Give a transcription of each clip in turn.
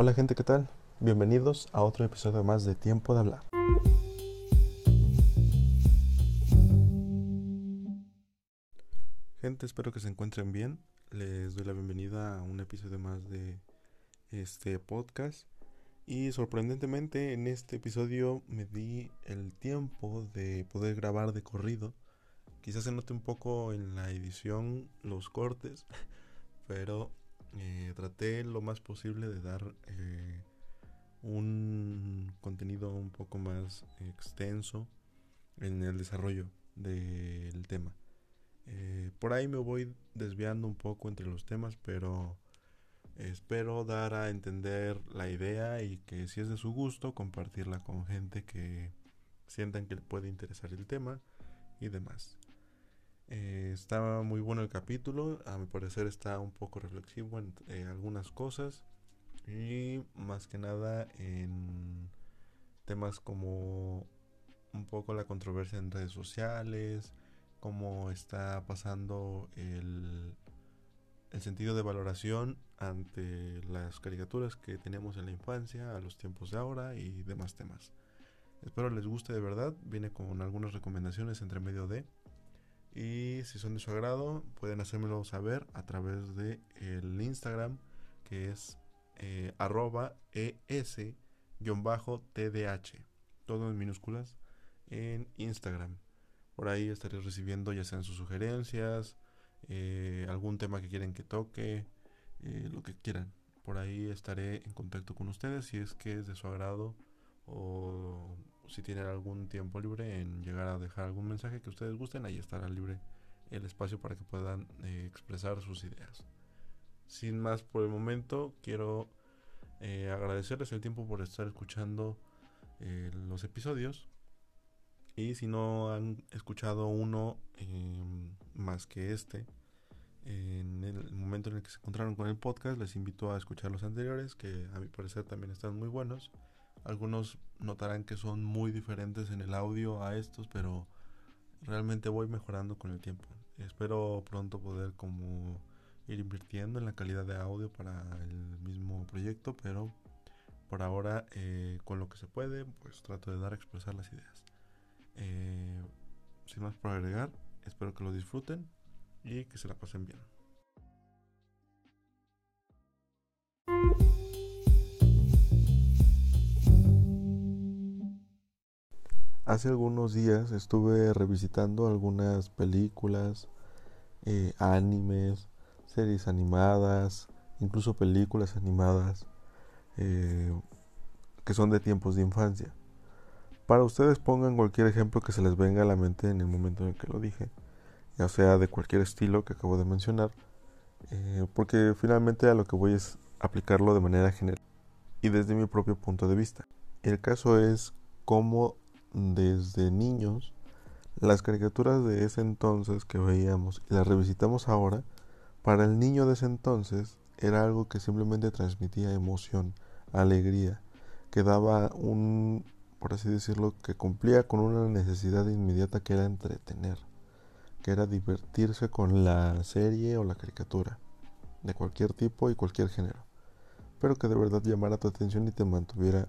Hola gente, ¿qué tal? Bienvenidos a otro episodio más de Tiempo de Hablar. Gente, espero que se encuentren bien. Les doy la bienvenida a un episodio más de este podcast. Y sorprendentemente en este episodio me di el tiempo de poder grabar de corrido. Quizás se note un poco en la edición los cortes, pero eh, traté lo más posible de dar eh, un contenido un poco más extenso en el desarrollo del tema. Eh, por ahí me voy desviando un poco entre los temas, pero espero dar a entender la idea y que si es de su gusto, compartirla con gente que sientan que le puede interesar el tema y demás. Eh, estaba muy bueno el capítulo, a mi parecer está un poco reflexivo en eh, algunas cosas y más que nada en temas como un poco la controversia en redes sociales, cómo está pasando el, el sentido de valoración ante las caricaturas que tenemos en la infancia, a los tiempos de ahora y demás temas. Espero les guste de verdad, viene con algunas recomendaciones entre medio de... Y si son de su agrado, pueden hacérmelo saber a través de el Instagram, que es eh, arroba es-tdh, todo en minúsculas, en Instagram. Por ahí estaré recibiendo ya sean sus sugerencias, eh, algún tema que quieren que toque, eh, lo que quieran. Por ahí estaré en contacto con ustedes si es que es de su agrado o si tienen algún tiempo libre en llegar a dejar algún mensaje que ustedes gusten, ahí estará libre el espacio para que puedan eh, expresar sus ideas. Sin más por el momento, quiero eh, agradecerles el tiempo por estar escuchando eh, los episodios. Y si no han escuchado uno em, más que este, en el momento en el que se encontraron con el podcast, les invito a escuchar los anteriores, que a mi parecer también están muy buenos. Algunos notarán que son muy diferentes en el audio a estos, pero realmente voy mejorando con el tiempo. Espero pronto poder como ir invirtiendo en la calidad de audio para el mismo proyecto, pero por ahora eh, con lo que se puede, pues trato de dar a expresar las ideas. Eh, sin más por agregar, espero que lo disfruten y que se la pasen bien. Hace algunos días estuve revisitando algunas películas, eh, animes, series animadas, incluso películas animadas eh, que son de tiempos de infancia. Para ustedes pongan cualquier ejemplo que se les venga a la mente en el momento en el que lo dije, ya sea de cualquier estilo que acabo de mencionar, eh, porque finalmente a lo que voy es aplicarlo de manera general y desde mi propio punto de vista. El caso es cómo desde niños, las caricaturas de ese entonces que veíamos y las revisitamos ahora, para el niño de ese entonces era algo que simplemente transmitía emoción, alegría, que daba un, por así decirlo, que cumplía con una necesidad inmediata que era entretener, que era divertirse con la serie o la caricatura, de cualquier tipo y cualquier género, pero que de verdad llamara tu atención y te mantuviera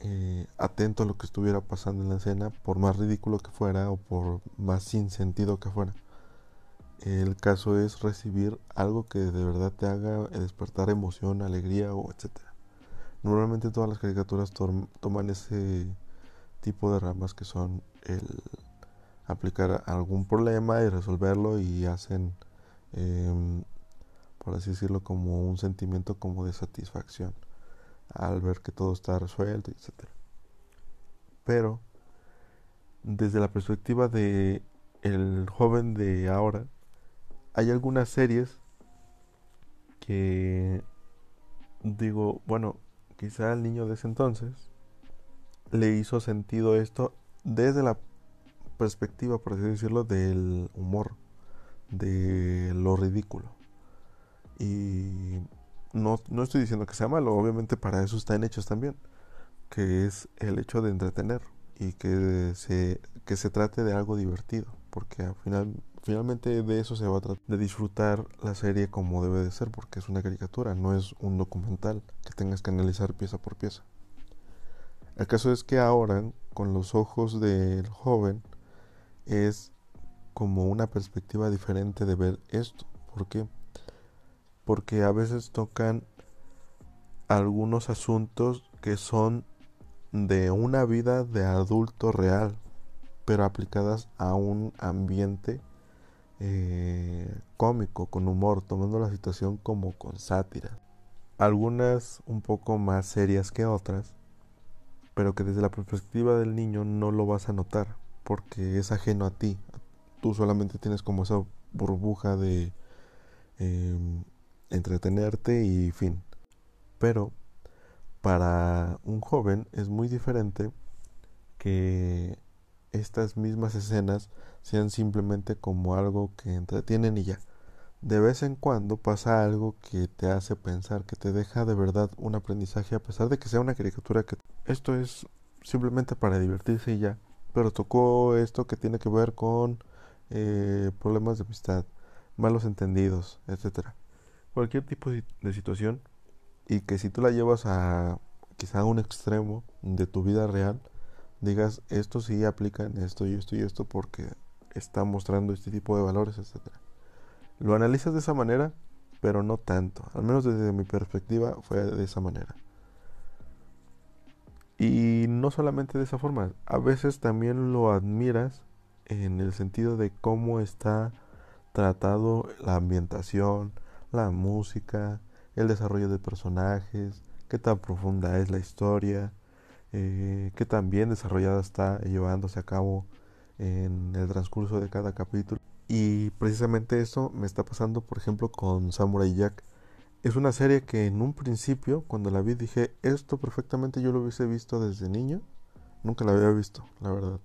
eh, atento a lo que estuviera pasando en la escena, por más ridículo que fuera o por más sin sentido que fuera. El caso es recibir algo que de verdad te haga despertar emoción, alegría o etcétera. Normalmente todas las caricaturas toman ese tipo de ramas que son el aplicar algún problema y resolverlo y hacen, em, por así decirlo, como un sentimiento como de satisfacción al ver que todo está resuelto, etc. Pero desde la perspectiva de el joven de ahora, hay algunas series que digo, bueno, quizá al niño de ese entonces le hizo sentido esto desde la perspectiva, por así decirlo, del humor, de lo ridículo. Y no, no estoy diciendo que sea malo, obviamente para eso están hechos también, que es el hecho de entretener y que se, que se trate de algo divertido, porque al final, finalmente de eso se va a tratar, de disfrutar la serie como debe de ser, porque es una caricatura, no es un documental que tengas que analizar pieza por pieza. El caso es que ahora, con los ojos del joven, es como una perspectiva diferente de ver esto. ¿Por qué? Porque a veces tocan algunos asuntos que son de una vida de adulto real, pero aplicadas a un ambiente eh, cómico, con humor, tomando la situación como con sátira. Algunas un poco más serias que otras, pero que desde la perspectiva del niño no lo vas a notar, porque es ajeno a ti. Tú solamente tienes como esa burbuja de em, entretenerte y fin. Pero para un joven es muy diferente que estas mismas escenas sean simplemente como algo que entretienen y ya. De vez en cuando pasa algo que te hace pensar, que te deja de verdad un aprendizaje a pesar de que sea una caricatura que esto es simplemente para divertirse y ya. Pero tocó esto que tiene que ver con eh, problemas de amistad, malos entendidos, etcétera. Cualquier tipo de situación y que si tú la llevas a quizá a un extremo de tu vida real, digas esto sí aplica en esto y esto y esto porque está mostrando este tipo de valores, etcétera. Lo analizas de esa manera, pero no tanto. Al menos desde mi perspectiva fue de esa manera. Y no solamente de esa forma, a veces también lo admiras en el sentido de cómo está tratado la ambientación, la música, el desarrollo de personajes, qué tan profunda es la historia, eh, qué tan bien desarrollada está llevándose a cabo en el transcurso de cada capítulo. Y precisamente eso me está pasando, por ejemplo, con Samurai Jack. Es una serie que en un principio, cuando la vi, dije, esto perfectamente yo lo hubiese visto desde niño. Nunca la había visto, la verdad.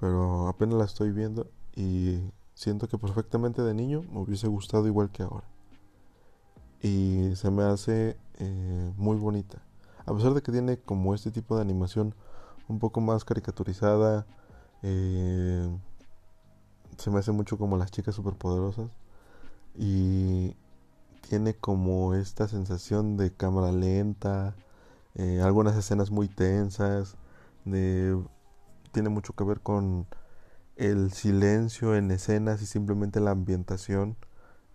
Pero apenas la estoy viendo y siento que perfectamente de niño me hubiese gustado igual que ahora. Y se me hace eh, muy bonita. A pesar de que tiene como este tipo de animación un poco más caricaturizada, eh, se me hace mucho como las chicas superpoderosas. Y tiene como esta sensación de cámara lenta, eh, algunas escenas muy tensas, de, tiene mucho que ver con el silencio en escenas y simplemente la ambientación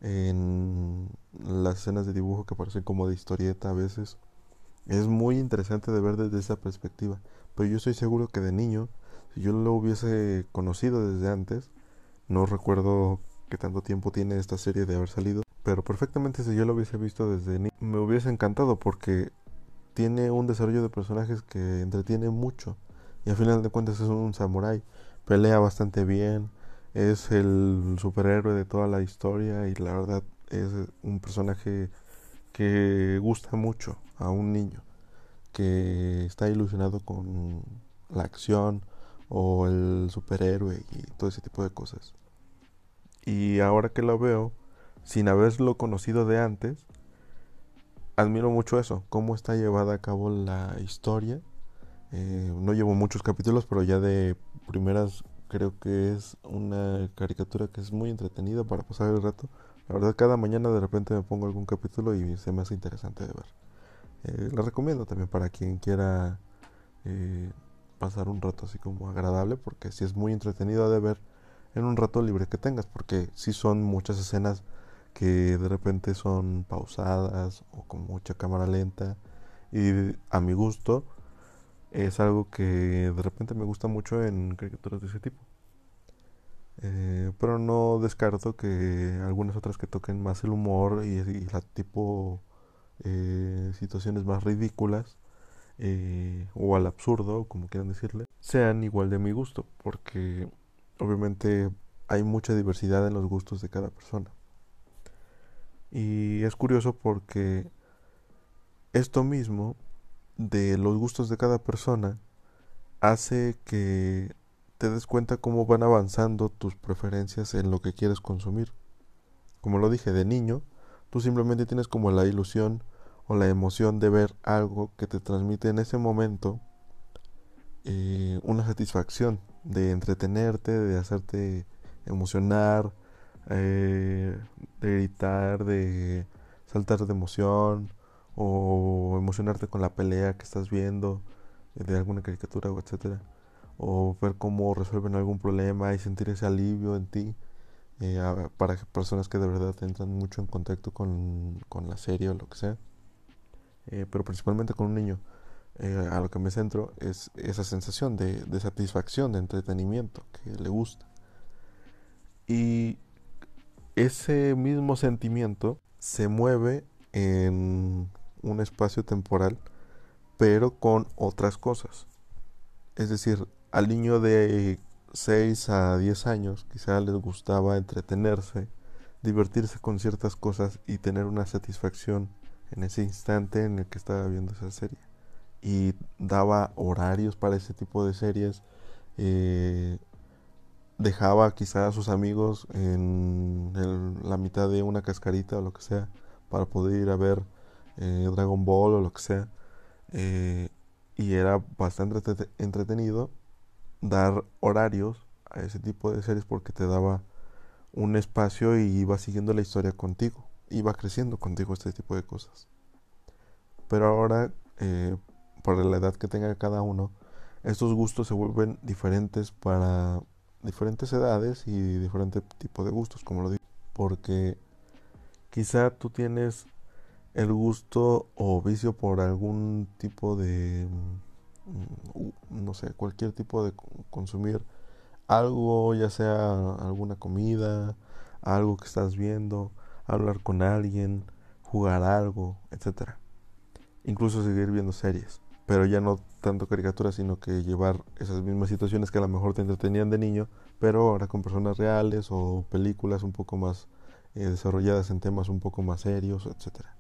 en las escenas de dibujo que parecen como de historieta a veces. Es muy interesante de ver desde esa perspectiva, pero yo estoy seguro que de niño, si yo lo hubiese conocido desde antes, no recuerdo qué tanto tiempo tiene esta serie de haber salido, pero perfectamente si yo lo hubiese visto desde niño, me hubiese encantado porque tiene un desarrollo de personajes que entretiene mucho. Y al final de cuentas es un samurái, pelea bastante bien, es el superhéroe de toda la historia y la verdad es un personaje que gusta mucho a un niño que está ilusionado con la acción o el superhéroe y todo ese tipo de cosas. Y ahora que lo veo, sin haberlo conocido de antes, admiro mucho eso, cómo está llevada a cabo la historia. Eh, no llevo muchos capítulos, pero ya de primeras creo que es una caricatura que es muy entretenida para pasar el rato. La verdad, cada mañana de repente me pongo algún capítulo y se me hace interesante de ver. Eh, la recomiendo también para quien quiera eh, pasar un rato así como agradable, porque si es muy entretenido de ver en un rato libre que tengas, porque si son muchas escenas que de repente son pausadas o con mucha cámara lenta y a mi gusto es algo que de repente me gusta mucho en caricaturas de ese tipo. Eh, pero no descarto que algunas otras que toquen más el humor y, la tipo eh, situaciones más ridículas eh, o al absurdo, como quieran decirle, sean igual de mi gusto, porque obviamente hay mucha diversidad en los gustos de cada persona. Y es curioso porque esto mismo de los gustos de cada persona hace que te des cuenta cómo van avanzando tus preferencias en lo que quieres consumir. Como lo dije, de niño, tú simplemente tienes como la ilusión o la emoción de ver algo que te transmite en ese momento eh, una satisfacción de entretenerte, de hacerte emocionar, eh, de gritar, de saltar de emoción o emocionarte con la pelea que estás viendo eh, de alguna caricatura o etcétera o ver cómo resuelven algún problema y sentir ese alivio en ti eh, para personas que de verdad entran mucho en contacto con, con la serie o lo que sea eh, pero principalmente con un niño a lo que me centro es esa sensación de, de satisfacción de entretenimiento que le gusta. Y ese mismo sentimiento se mueve en un espacio temporal, pero con otras cosas. Es decir, al niño de 6 a 10 años quizá les gustaba entretenerse, divertirse con ciertas cosas y tener una satisfacción en ese instante en el que estaba viendo esa serie. Y daba horarios para ese tipo de series. Eh, dejaba quizá a sus amigos en la mitad de una cascarita o lo que sea para poder ir a ver eh, Dragon Ball o lo que sea. Eh, y era bastante entretenido dar horarios a ese tipo de series porque te daba un espacio y iba siguiendo la historia contigo, iba creciendo contigo este tipo de cosas. Pero ahora, eh, por la edad que tenga cada uno, estos gustos se vuelven diferentes para diferentes edades y diferente tipo de gustos, como lo digo. Porque quizá tú tienes el gusto o vicio por algún tipo de, mm, no sé, cualquier tipo de consumir algo, ya sea alguna comida, algo que estás viendo, hablar con alguien, jugar algo, etcétera. Incluso seguir viendo series, pero ya no tanto caricaturas, sino que llevar esas mismas situaciones que a lo mejor te entretenían de niño, pero ahora con personas reales o películas un poco más eh, desarrolladas en temas un poco más serios, etcétera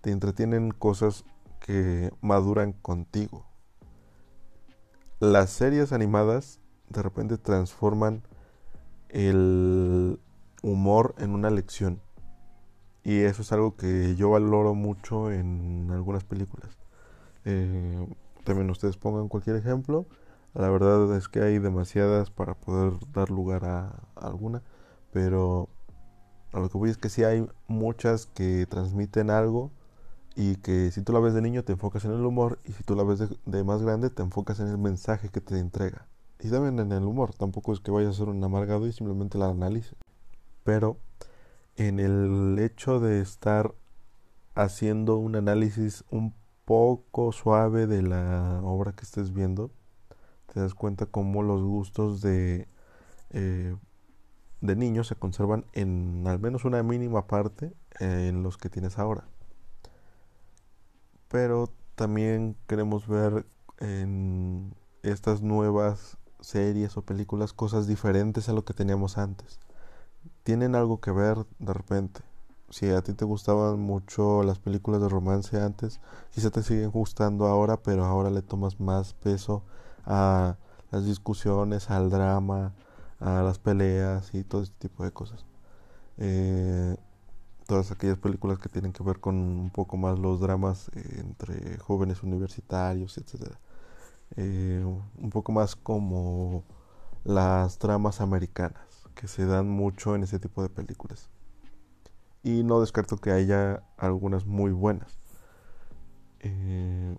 te entretienen cosas que maduran contigo. Las series animadas de repente transforman el humor en una lección. Y eso es algo que yo valoro mucho en algunas películas. Eh, también ustedes pongan cualquier ejemplo. La verdad es que hay demasiadas para poder dar lugar a, alguna. Pero a lo que voy es que sí hay muchas que transmiten algo y que si tú la ves de niño te enfocas en el humor y si tú la ves de, más grande te enfocas en el mensaje que te entrega. Y también en el humor, tampoco es que vayas a ser un amargado y simplemente la analice. Pero en el hecho de estar haciendo un análisis un poco suave de la obra que estés viendo, te das cuenta cómo los gustos de, eh, de niños se conservan en al menos una mínima parte en los que tienes ahora pero también queremos ver en estas nuevas series o películas cosas diferentes a lo que teníamos antes. Tienen algo que ver de repente. Si a ti te gustaban mucho las películas de romance antes, quizá te siguen gustando ahora, pero ahora le tomas más peso a las discusiones, al drama, a las peleas y todo este tipo de cosas. Eh, todas aquellas películas que tienen que ver con un poco más los dramas eh, entre jóvenes universitarios, etc. Eh, un poco más como las dramas americanas, que se dan mucho en ese tipo de películas. Y no descarto que haya algunas muy buenas. Eh,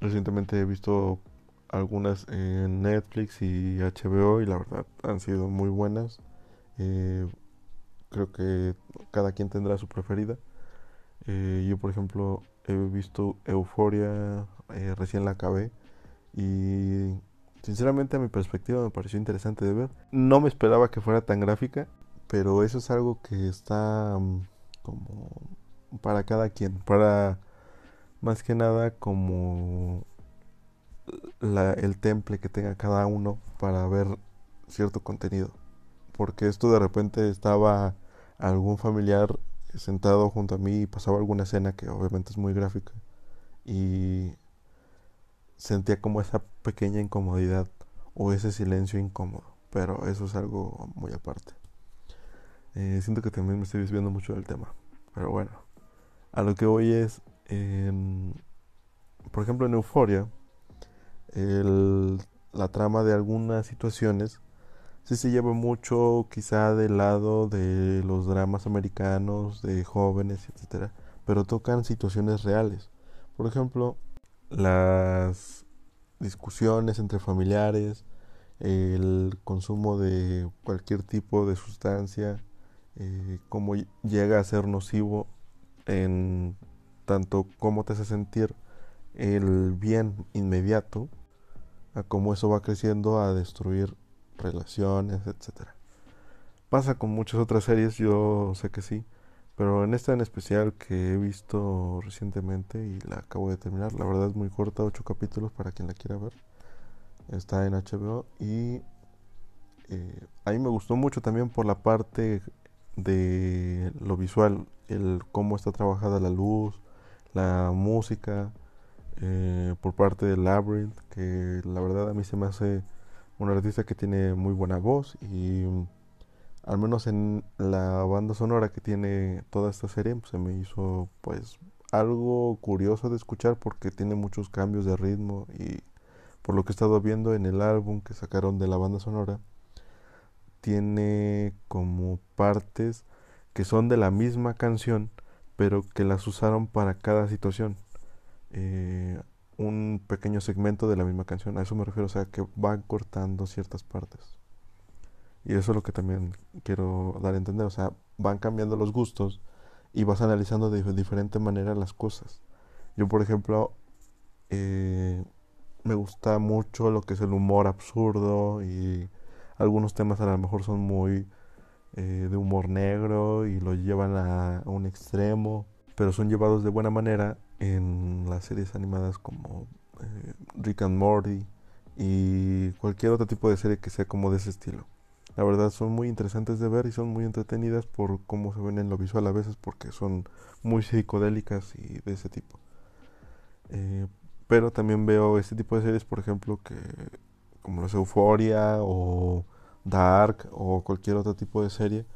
recientemente he visto algunas en Netflix y HBO y la verdad han sido muy buenas. Creo que cada quien tendrá su preferida. Eh, yo, por ejemplo, he visto Euforia, eh, recién la acabé. Y sinceramente, a mi perspectiva, me pareció interesante de ver. No me esperaba que fuera tan gráfica, pero eso es algo que está mm, como para cada quien. Para más que nada, como el temple que tenga cada uno para ver cierto contenido. Porque esto de repente estaba algún familiar sentado junto a mí y pasaba alguna escena que obviamente es muy gráfica y sentía como esa pequeña incomodidad o ese silencio incómodo, pero eso es algo muy aparte. Eh, siento que también me estoy desviando mucho del tema, pero bueno, a lo que voy es, por ejemplo en Euforia, la trama de algunas situaciones sí se lleva mucho quizá del lado de los dramas americanos, de jóvenes, etcétera, pero tocan situaciones reales. Por ejemplo, las discusiones entre familiares, el consumo de cualquier tipo de sustancia, eh, cómo llega a ser nocivo en tanto cómo te hace sentir el bien inmediato, a cómo eso va creciendo a destruir relaciones, etcétera. Pasa con muchas otras series, yo sé que sí, pero en esta en especial que he visto recientemente y la acabo de terminar, la verdad es muy corta, ocho capítulos para quien la quiera ver. Está en HBO y eh, a mí me gustó mucho también por la parte de lo visual, el cómo está trabajada la luz, la música, eh, por parte de Labyrinth, que la verdad a mí se me hace un artista que tiene muy buena voz y al menos en la banda sonora que tiene toda esta serie, pues, se me hizo pues algo curioso de escuchar porque tiene muchos cambios de ritmo y por lo que he estado viendo en el álbum que sacaron de la banda sonora, tiene como partes que son de la misma canción, pero que las usaron para cada situación. Eh, un pequeño segmento de la misma canción, a eso me refiero, o sea, que van cortando ciertas partes. Y eso es lo que también quiero dar a entender. O sea, van cambiando los gustos y vas analizando de diferente manera las cosas. Yo, por ejemplo, eh, me gusta mucho lo que es el humor absurdo y algunos temas a lo mejor son muy eh, de humor negro y lo llevan a, un extremo, pero son llevados de buena manera en las series animadas como eh, Rick and Morty y cualquier otro tipo de serie que sea como de ese estilo. La verdad son muy interesantes de ver y son muy entretenidas por cómo se ven en lo visual a veces porque son muy psicodélicas y de ese tipo. Eh, pero también veo este tipo de series, por ejemplo, que como los Euphoria o Dark o cualquier otro tipo de serie,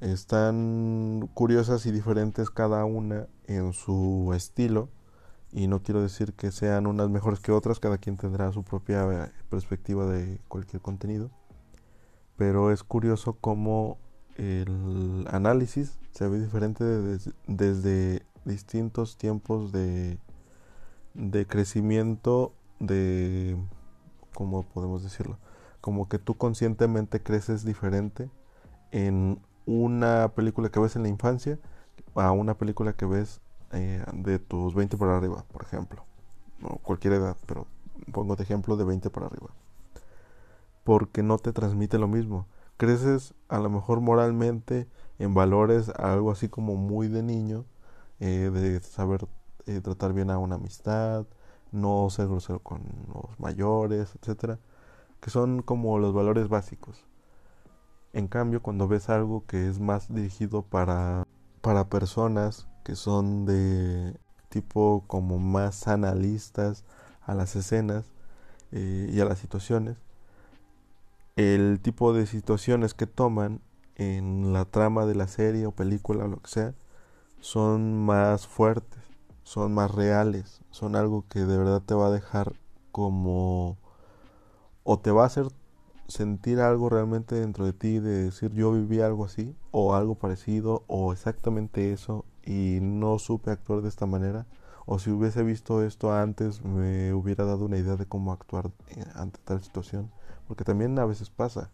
están curiosas y diferentes cada una en su estilo. Y no quiero decir que sean unas mejores que otras, cada quien tendrá su propia perspectiva de cualquier contenido pero es curioso cómo el análisis se ve diferente desde, distintos tiempos de, de crecimiento de, ¿cómo podemos decirlo? Como que tú conscientemente creces diferente en una película que ves en la infancia a una película que ves eh, de tus 20 para arriba, por ejemplo. No, cualquier edad, pero pongo de ejemplo de 20 para arriba porque no te transmite lo mismo. Creces a lo mejor moralmente en valores algo así como muy de niño, eh, de saber eh, tratar bien a una amistad, no ser grosero con los mayores, etcétera, que son como los valores básicos. En cambio, cuando ves algo que es más dirigido para, para personas que son de tipo como más analistas a las escenas eh, y a las situaciones, el tipo de situaciones que toman en la trama de la serie o película o lo que sea son más fuertes, son más reales, son algo que de verdad te va a dejar como o te va a hacer sentir algo realmente dentro de ti de decir yo viví algo así o algo parecido o exactamente eso y no supe actuar de esta manera o si hubiese visto esto antes me hubiera dado una idea de cómo actuar eh, ante tal situación porque también a veces pasa.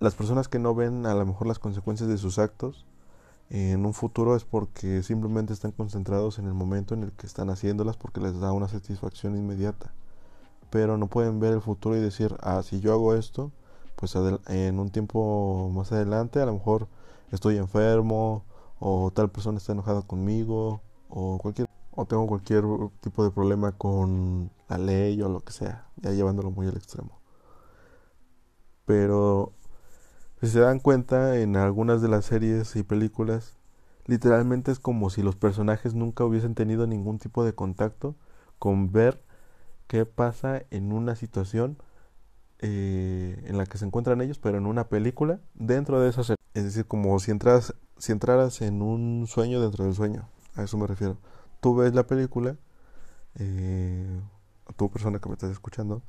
Las personas que no ven a lo mejor las consecuencias de sus actos en un futuro es porque simplemente están concentrados en el momento en el que están haciéndolas porque les da una satisfacción inmediata. Pero no pueden ver el futuro y decir, ah, si yo hago esto, pues en un tiempo más adelante a lo mejor estoy enfermo o tal persona está enojada conmigo o cualquier o tengo cualquier tipo de problema con la ley o lo que sea, ya llevándolo muy al extremo. Pero si se dan cuenta en algunas de las series y películas, literalmente es como si los personajes nunca hubiesen tenido ningún tipo de contacto con ver qué pasa en una situación eh, en la que se encuentran ellos, pero en una película dentro de esa serie. Es decir, como si, entras, si entraras en un sueño dentro del sueño. A eso me refiero. Tú ves la película, eh, tu persona que me estás escuchando,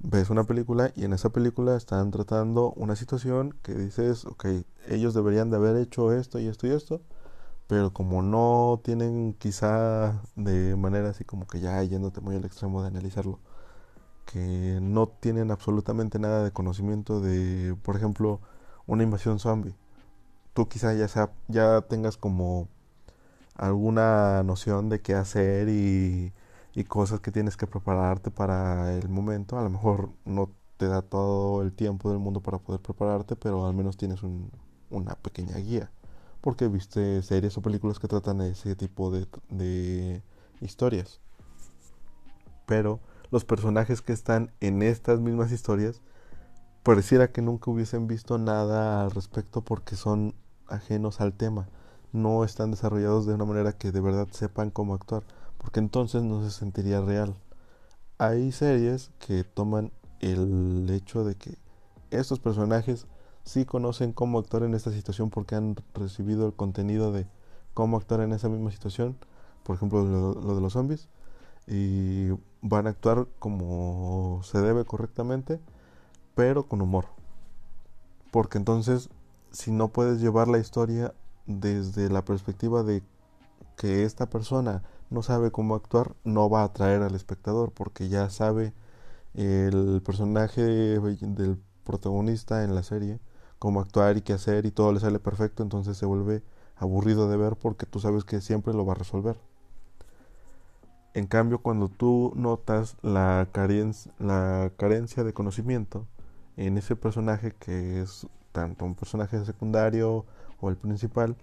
ves una película y en esa película están tratando una situación que dices, ok, ellos deberían de haber hecho esto y esto y esto, pero como no tienen quizá de manera así como que ya yéndote muy al extremo de analizarlo, que no tienen absolutamente nada de conocimiento de, por ejemplo, una invasión zombie. Tú quizá ya, sea, ya tengas como alguna noción de qué hacer y, y cosas que tienes que prepararte para el momento. A lo mejor no te da todo el tiempo del mundo para poder prepararte, pero al menos tienes un, una pequeña guía. Porque viste series o películas que tratan ese tipo de, de historias. Pero los personajes que están en estas mismas historias pareciera que nunca hubiesen visto nada al respecto porque son ajenos al tema. No están desarrollados de una manera que de verdad sepan cómo actuar. Porque entonces no se sentiría real. Hay series que toman el hecho de que estos personajes sí conocen cómo actuar en esta situación porque han recibido el contenido de cómo actuar en esa misma situación, por ejemplo lo, de los zombies, y van a actuar como se debe correctamente, pero con humor. Porque entonces, si no puedes llevar la historia desde la perspectiva de que esta persona no sabe cómo actuar, no va a atraer al espectador, porque ya sabe el personaje del protagonista en la serie, cómo actuar y qué hacer y todo le sale perfecto, entonces se vuelve aburrido de ver porque tú sabes que siempre lo va a resolver. En cambio, cuando tú notas la carencia, la carencia de conocimiento en ese personaje que es tanto un personaje secundario o el principal,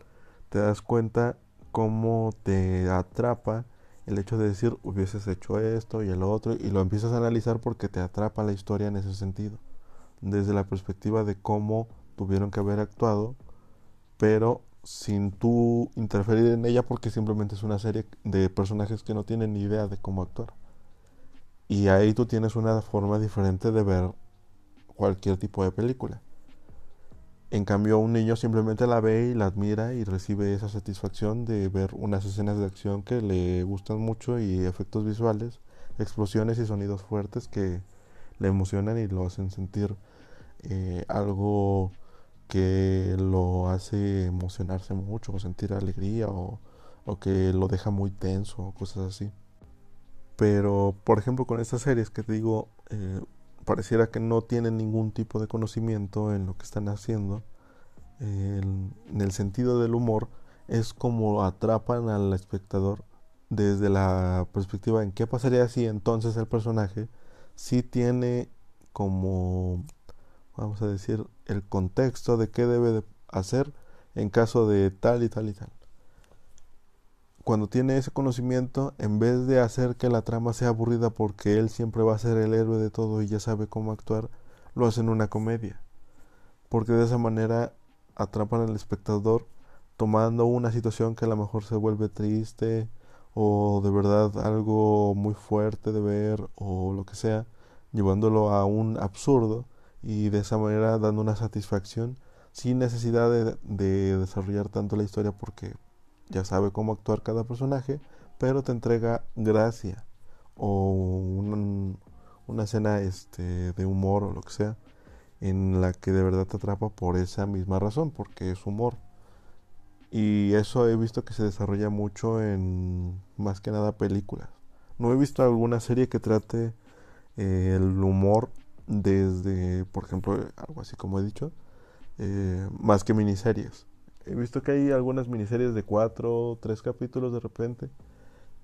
te das cuenta cómo te atrapa el hecho de decir hubieses hecho esto y el otro y lo empiezas a analizar porque te atrapa la historia en ese sentido desde la perspectiva de cómo tuvieron que haber actuado pero sin tú interferir en ella porque simplemente es una serie de personajes que no tienen ni idea de cómo actuar. Y ahí tú tienes una forma diferente de ver cualquier tipo de película. En cambio, un niño simplemente la ve y la admira y recibe esa satisfacción de ver unas escenas de acción que le gustan mucho y efectos visuales, explosiones y sonidos fuertes que le emocionan y lo hacen sentir eh, algo que lo hace emocionarse mucho o sentir alegría o, que lo deja muy tenso o cosas así. Pero, por ejemplo, con estas series que te digo, eh, pareciera que no tienen ningún tipo de conocimiento en lo que están haciendo. en el sentido del humor es como atrapan al espectador desde la perspectiva en qué pasaría si entonces el personaje sí tiene como vamos a decir el contexto de qué debe de hacer en caso de tal y tal y tal cuando tiene ese conocimiento, en vez de hacer que la trama sea aburrida porque él siempre va a ser el héroe de todo y ya sabe cómo actuar, lo hacen una comedia. Porque de esa manera atrapan al espectador tomando una situación que a lo mejor se vuelve triste o de verdad algo muy fuerte de ver o lo que sea, llevándolo a un absurdo y de esa manera dando una satisfacción sin necesidad de, de desarrollar tanto la historia porque ya sabe cómo actuar cada personaje, pero te entrega gracia o una escena este, de humor o lo que sea en la que de verdad te atrapa por esa misma razón, porque es humor. Y eso he visto que se desarrolla mucho en más que nada películas. No he visto alguna serie que trate eh, el humor desde, por ejemplo, algo así como he dicho, eh, más que miniseries. He visto que hay algunas miniseries de cuatro tres capítulos de repente.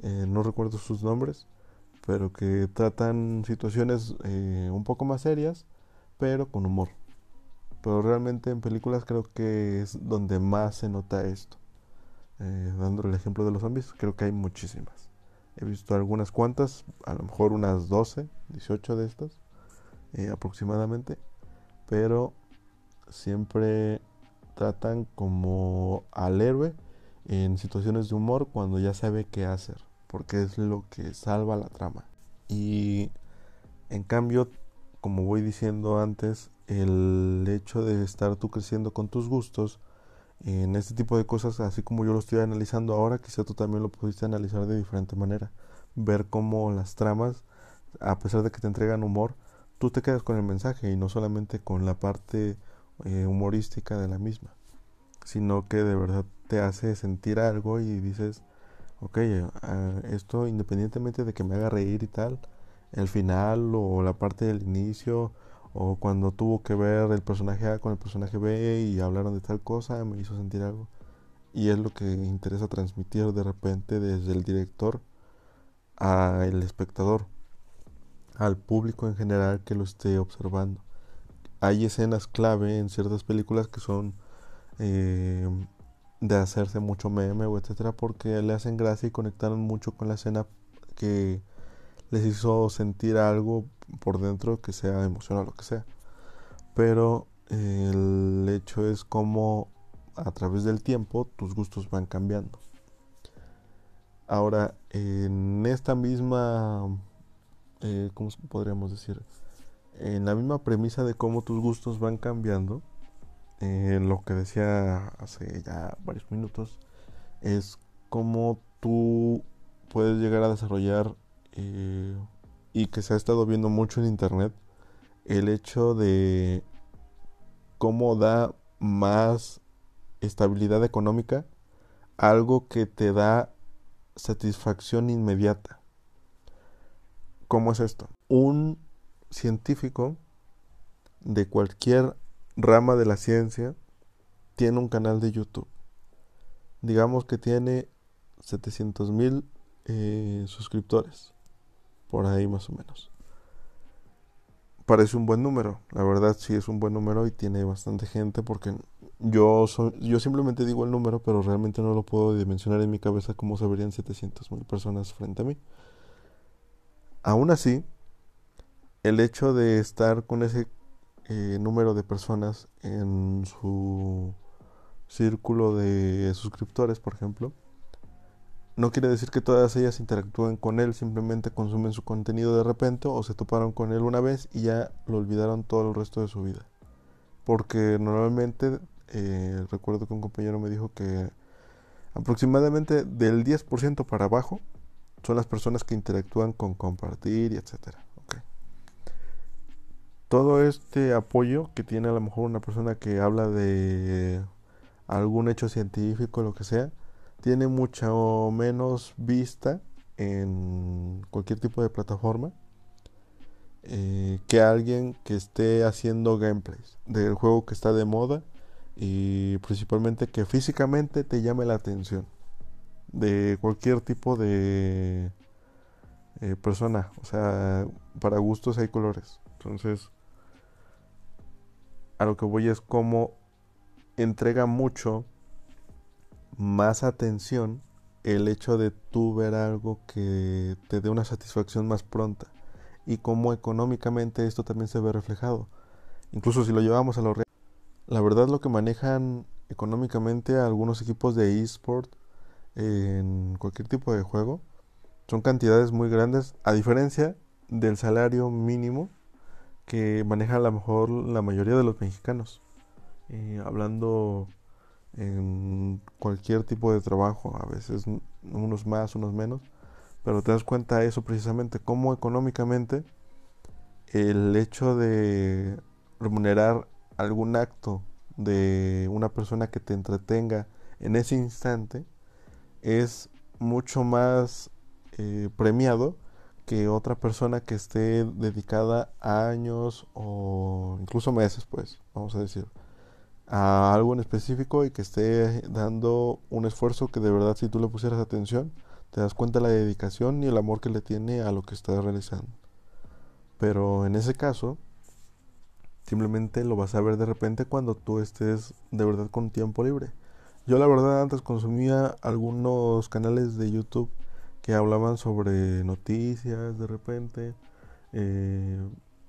Eh, no recuerdo sus nombres. Pero que tratan situaciones eh, un poco más serias. Pero con humor. Pero realmente en películas creo que es donde más se nota esto. Dando el ejemplo de los zombies, creo que hay muchísimas. He visto algunas cuantas, a lo mejor unas 12, 18 de estas aproximadamente. Pero siempre tratan como al héroe en situaciones de humor cuando ya sabe qué hacer, porque es lo que salva la trama. Y en cambio, como voy diciendo antes, el hecho de estar tú creciendo con tus gustos en este tipo de cosas, así como yo lo estoy analizando ahora, quizá tú también lo pudiste analizar de diferente manera. Ver cómo las tramas, a pesar de que te entregan humor, tú te quedas con el mensaje y no solamente con la parte eh, humorística de la misma, sino que de verdad te hace sentir algo y dices, ok, ah, esto independientemente de que me haga reír y tal, el final o la parte del inicio o cuando tuvo que ver el personaje A con el personaje B y hablaron de tal cosa, me hizo sentir algo. Y es lo que interesa transmitir de repente desde el director al espectador, al público en general que lo esté observando. Hay escenas clave en ciertas películas que son eh, de hacerse mucho meme o etcétera porque le hacen gracia y conectaron mucho con la escena que les hizo sentir algo por dentro que sea emocional o lo que sea. Pero el hecho es como a través del tiempo tus gustos van cambiando. Ahora, en esta misma, eh, ¿cómo podríamos decir? En la misma premisa de cómo tus gustos van cambiando, en lo que decía hace ya varios minutos, es cómo tú puedes llegar a desarrollar eh, y que se ha estado viendo mucho en internet, el hecho de cómo da más estabilidad económica algo que te da satisfacción inmediata. ¿Cómo es esto? Un científico de cualquier rama de la ciencia tiene un canal de YouTube. Digamos que tiene 700 mil eh, suscriptores por ahí más o menos. Parece un buen número, la verdad sí es un buen número y tiene bastante gente porque yo, yo simplemente digo el número, pero realmente no lo puedo dimensionar en mi cabeza como se verían 700 mil personas frente a mí. Aún así, el hecho de estar con ese eh, número de personas en su círculo de suscriptores, por ejemplo, no quiere decir que todas ellas interactúen con él, simplemente consumen su contenido de repente o se toparon con él una vez y ya lo olvidaron todo el resto de su vida. Porque normalmente, eh, recuerdo que un compañero me dijo que aproximadamente del 10% para abajo son las personas que interactúan con compartir y etcétera. Todo este apoyo que tiene a lo mejor una persona que habla de algún hecho científico, lo que sea, tiene mucho menos vista en cualquier tipo de plataforma eh, que alguien que esté haciendo gameplays del juego que está de moda y principalmente que físicamente te llame la atención de cualquier tipo de eh, persona o sea para gustos hay colores entonces a lo que voy es como entrega mucho más atención el hecho de tú ver algo que te dé una satisfacción más pronta y cómo económicamente esto también se ve reflejado. Incluso si lo llevamos a lo real. La verdad lo que manejan económicamente algunos equipos de eSport en cualquier tipo de juego son cantidades muy grandes a diferencia del salario mínimo que maneja a lo mejor la mayoría de los mexicanos. Eh, hablando en cualquier tipo de trabajo, a veces unos más, unos menos, pero te das cuenta de eso precisamente, cómo económicamente el hecho de remunerar algún acto de una persona que te entretenga en ese instante es mucho más eh, premiado que otra persona que esté dedicada a años o incluso meses, pues, vamos a decir a algo en específico y que esté dando un esfuerzo que de verdad si tú le pusieras atención te das cuenta de la dedicación y el amor que le tiene a lo que está realizando. Pero en ese caso, simplemente lo vas a ver de repente cuando tú estés de verdad con tiempo libre. Yo la verdad antes consumía algunos canales de YouTube que hablaban sobre noticias de repente. Eh,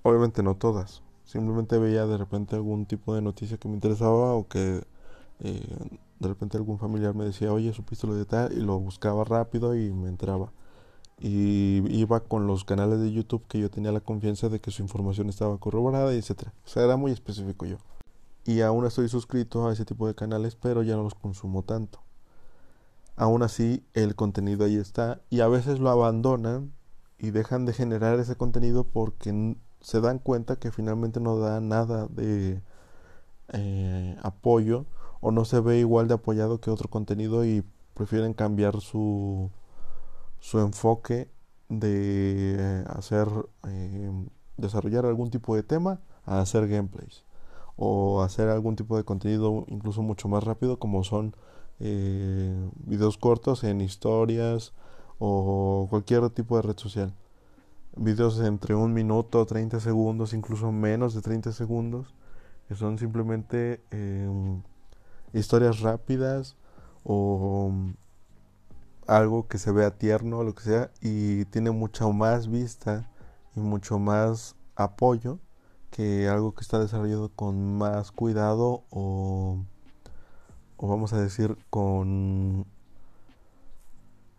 obviamente no todas, Simplemente veía de repente algún tipo de noticia que me interesaba o que eh, de repente algún familiar me decía, oye, supiste lo de tal, y lo buscaba rápido y me entraba. Y iba con los canales de YouTube que yo tenía la confianza de que su información estaba corroborada, etcétera. O sea, era muy específico yo. Y aún estoy suscrito a ese tipo de canales, pero ya no los consumo tanto. Aún así, el contenido ahí está y a veces lo abandonan y dejan de generar ese contenido porque se dan cuenta que finalmente no da nada de eh, apoyo o no se ve igual de apoyado que otro contenido y prefieren cambiar su, su enfoque de hacer eh, desarrollar algún tipo de tema a hacer gameplays o hacer algún tipo de contenido incluso mucho más rápido como son eh, videos cortos en historias o cualquier tipo de red social. Videos entre un minuto 30 segundos incluso menos de 30 segundos que son simplemente em, historias rápidas o algo que se vea tierno, lo que sea, y tiene mucha más vista y mucho más apoyo que algo que está desarrollado con más cuidado o, vamos a decir con,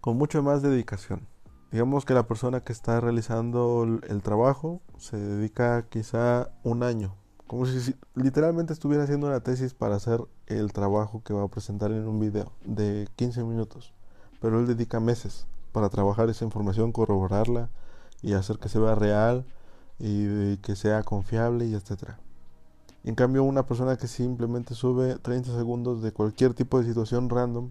con mucho más dedicación. Digamos que la persona que está realizando el trabajo se dedica quizá un año, como si literalmente estuviera haciendo una tesis para hacer el trabajo que va a presentar en un video de 15 minutos pero él dedica meses para trabajar esa información, corroborarla y hacer que se vea real y que sea confiable y etcétera. En cambio, una persona que simplemente sube 30 segundos de cualquier tipo de situación random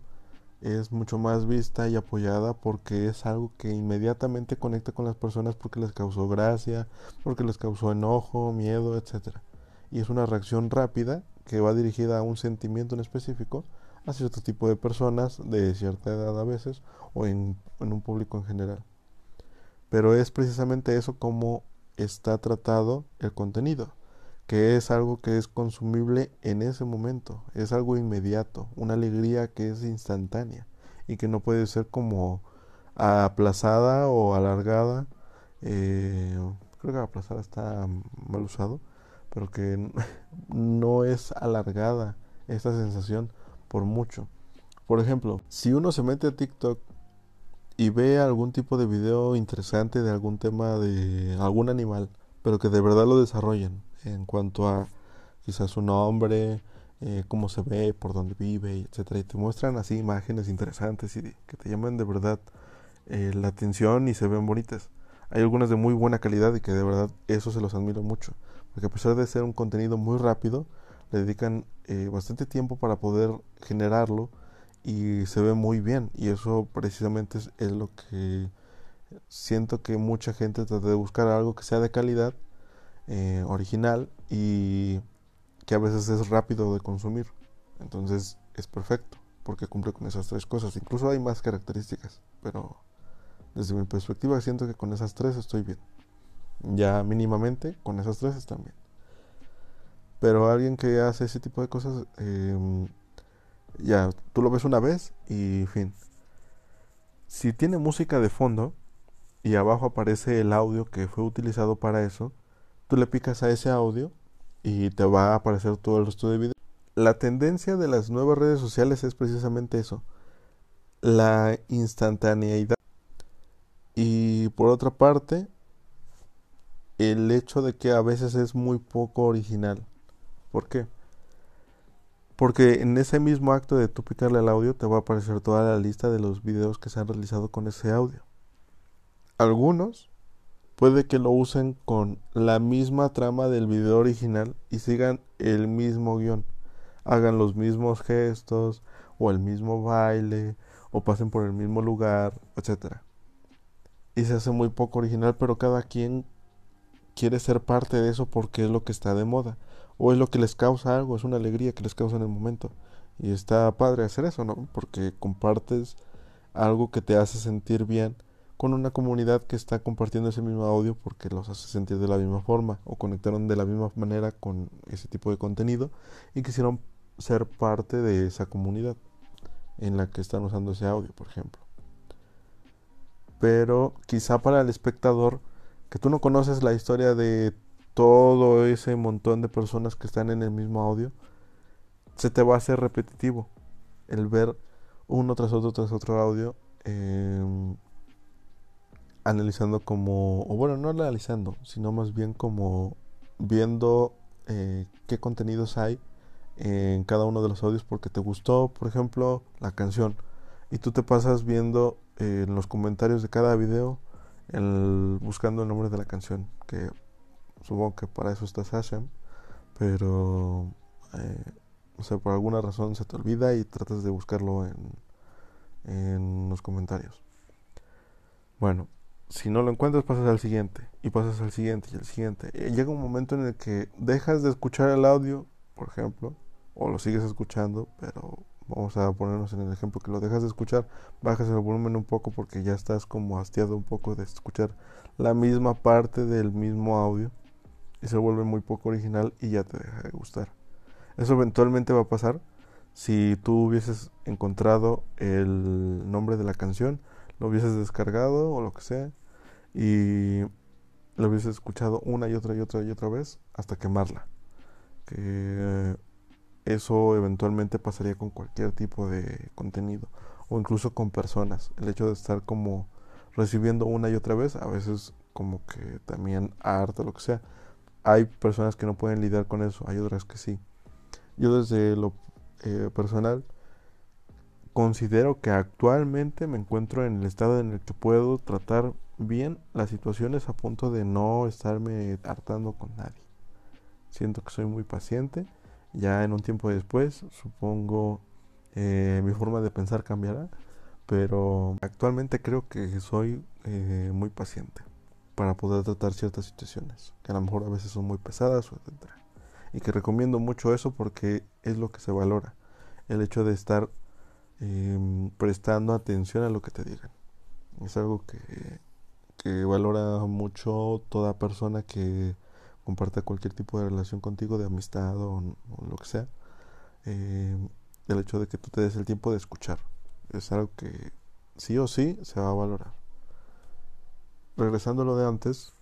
es mucho más vista y apoyada porque es algo que inmediatamente conecta con las personas porque les causó gracia, porque les causó enojo, miedo, etcétera. Y es una reacción rápida que va dirigida a un sentimiento en específico a cierto tipo de personas de cierta edad a veces o en, un público en general. Pero es precisamente eso como está tratado el contenido, que es algo que es consumible en ese momento, es algo inmediato, una alegría que es instantánea y que no puede ser como aplazada o alargada. Eh, creo que aplazada está mal usado, pero que no es alargada esta sensación por mucho. Por ejemplo, si uno se mete a TikTok y ve algún tipo de video interesante de algún tema de algún animal, pero que de verdad lo desarrollen en cuanto a quizás su nombre, eh, cómo se ve, por dónde vive, etcétera, y te muestran así imágenes interesantes y que te llaman de verdad eh, la atención y se ven bonitas. Hay algunas de muy buena calidad y que de verdad eso se los admiro mucho, porque a pesar de ser un contenido muy rápido, le dedican eh, bastante tiempo para poder generarlo y se ve muy bien y eso precisamente es, lo que siento que mucha gente trata de buscar algo que sea de calidad eh, original y que a veces es rápido de consumir. Entonces es perfecto porque cumple con esas tres cosas. Incluso hay más características pero desde mi perspectiva siento que con esas tres estoy bien. Ya mínimamente con esas tres están bien. Pero alguien que hace ese tipo de cosas, em, ya, tú lo ves una vez y fin. Si tiene música de fondo y abajo aparece el audio que fue utilizado para eso, tú le picas a ese audio y te va a aparecer todo el resto de video. La tendencia de las nuevas redes sociales es precisamente eso, la instantaneidad. Y por otra parte, el hecho de que a veces es muy poco original. ¿Por qué? Porque en ese mismo acto de tú picarle al audio te va a aparecer toda la lista de los videos que se han realizado con ese audio. Algunos puede que lo usen con la misma trama del video original y sigan el mismo guion. Hagan los mismos gestos o el mismo baile o pasen por el mismo lugar, etc. Y se hace muy poco original, pero cada quien quiere ser parte de eso porque es lo que está de moda o es lo que les causa algo, es una alegría que les causa en el momento. Y está padre hacer eso, ¿no? Porque compartes algo que te hace sentir bien con una comunidad que está compartiendo ese mismo audio porque los hace sentir de la misma forma o conectaron de la misma manera con ese tipo de contenido y quisieron ser parte de esa comunidad en la que están usando ese audio, por ejemplo. Pero quizá para el espectador que tú no conoces la historia de todo ese montón de personas que están en el mismo audio, se te va a hacer repetitivo el ver uno tras otro tras otro audio em, analizando como, o bueno, no analizando, sino más bien como viendo eh, qué contenidos hay en cada uno de los audios porque te gustó, por ejemplo, la canción. Y tú te pasas viendo eh, en los comentarios de cada video el, buscando el nombre de la canción que supongo que para eso está Hashem, pero eh, O sea, por alguna razón se te olvida y tratas de buscarlo en, en los comentarios. Bueno, si no lo encuentras pasas al siguiente y pasas al siguiente y al siguiente. Y llega un momento en el que dejas de escuchar el audio, por ejemplo, o lo sigues escuchando, pero vamos a ponernos en el ejemplo que lo dejas de escuchar, bajas el volumen un poco porque ya estás como hastiado un poco de escuchar la misma parte del mismo audio y se vuelve muy poco original y ya te deja de gustar. Eso eventualmente va a pasar si tú hubieses encontrado el nombre de la canción, lo hubieses descargado o lo que sea y lo hubieses escuchado una y otra y otra y otra vez hasta quemarla. Que eso eventualmente pasaría con cualquier tipo de contenido o incluso con personas. El hecho de estar como recibiendo una y otra vez, a veces como que también harta, lo que sea. Hay personas que no pueden lidiar con eso, hay otras que sí. Yo desde lo eh, personal considero que actualmente me encuentro en el estado en el que puedo tratar bien las situaciones a punto de no estarme hartando con nadie. Siento que soy muy paciente ya en un tiempo después, supongo, eh, mi forma de pensar cambiará, pero actualmente creo que soy eh, muy paciente para poder tratar ciertas situaciones, que a lo mejor a veces son muy pesadas, etc. Y que recomiendo mucho eso porque es lo que se valora, el hecho de estar em, prestando atención a lo que te digan. Es algo que, que valora mucho toda persona que comparte cualquier tipo de relación contigo, de amistad o, lo que sea, eh, el hecho de que tú te des el tiempo de escuchar. Es algo que sí o sí se va a valorar. Regresando a lo de antes,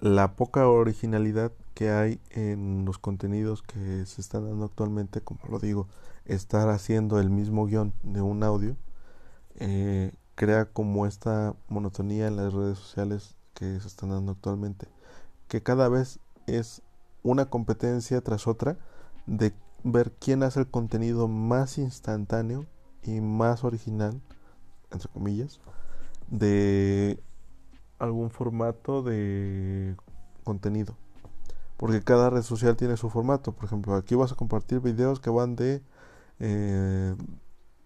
la poca originalidad que hay en los contenidos que se están dando actualmente, como lo digo, estar haciendo el mismo guion de un audio, eh, crea como esta monotonía en las redes sociales que se están dando actualmente que cada vez es una competencia tras otra de ver quién hace el contenido más instantáneo y más original, entre comillas, de algún formato de contenido. Porque cada red social tiene su formato. Por ejemplo, aquí vas a compartir videos que van de eh,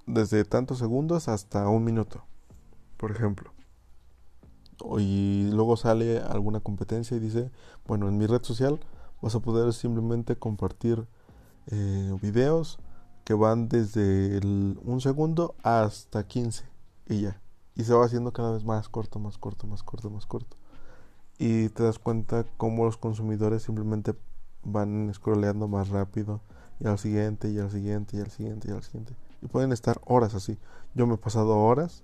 desde tantos segundos hasta un minuto. Por ejemplo y luego sale alguna competencia y dice, bueno, en mi red social vas a poder simplemente compartir eh, videos que van desde un segundo hasta 15 y ya. Y se va haciendo cada vez más corto, más corto, más corto, más corto. Y te das cuenta cómo los consumidores simplemente van scrolleando más rápido y al siguiente y al siguiente y al siguiente y al siguiente. Y pueden estar horas así. Yo me he pasado horas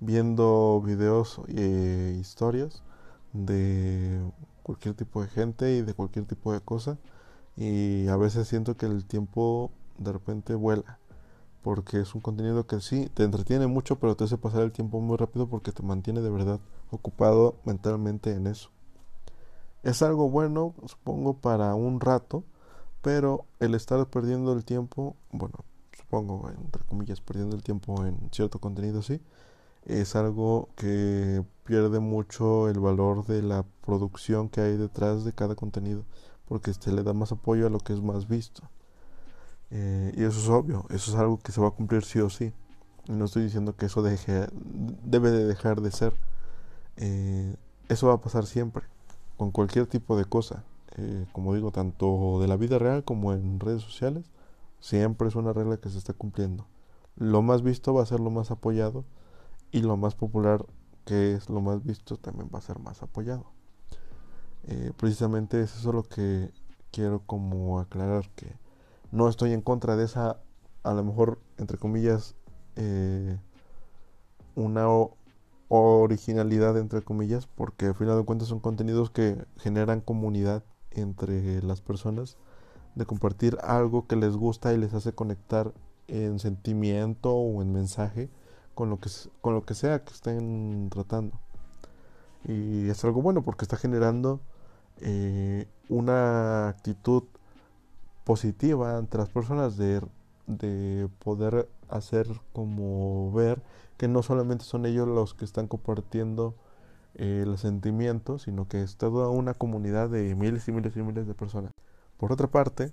viendo videos e historias de cualquier tipo de gente y de cualquier tipo de cosa y a veces siento que el tiempo de repente vuela porque es un contenido que sí te entretiene mucho pero te hace pasar el tiempo muy rápido porque te mantiene de verdad ocupado mentalmente en eso es algo bueno supongo para un rato pero el estar perdiendo el tiempo bueno supongo entre comillas perdiendo el tiempo en cierto contenido sí es algo que pierde mucho el valor de la producción que hay detrás de cada contenido, porque se le da más apoyo a lo que es más visto. Eh, y eso es obvio, eso es algo que se va a cumplir sí o sí. no estoy diciendo que eso deje, debe de dejar de ser. Eh, eso va a pasar siempre, con cualquier tipo de cosa. Eh, como digo, tanto de la vida real como en redes sociales, siempre es una regla que se está cumpliendo. Lo más visto va a ser lo más apoyado y lo más popular que es lo más visto también va a ser más apoyado. Eh, precisamente es eso lo que quiero como aclarar que no estoy en contra de esa a lo mejor entre comillas eh, una originalidad entre comillas porque al final de cuentas son contenidos que generan comunidad entre las personas de compartir algo que les gusta y les hace conectar en sentimiento o en mensaje con lo que, con lo que sea que estén tratando. Y es algo bueno porque está generando eh, una actitud positiva entre las personas de, de poder hacer como ver que no solamente son ellos los que están compartiendo eh, el sentimiento, sino que es toda una comunidad de miles y miles y miles de personas. Por otra parte,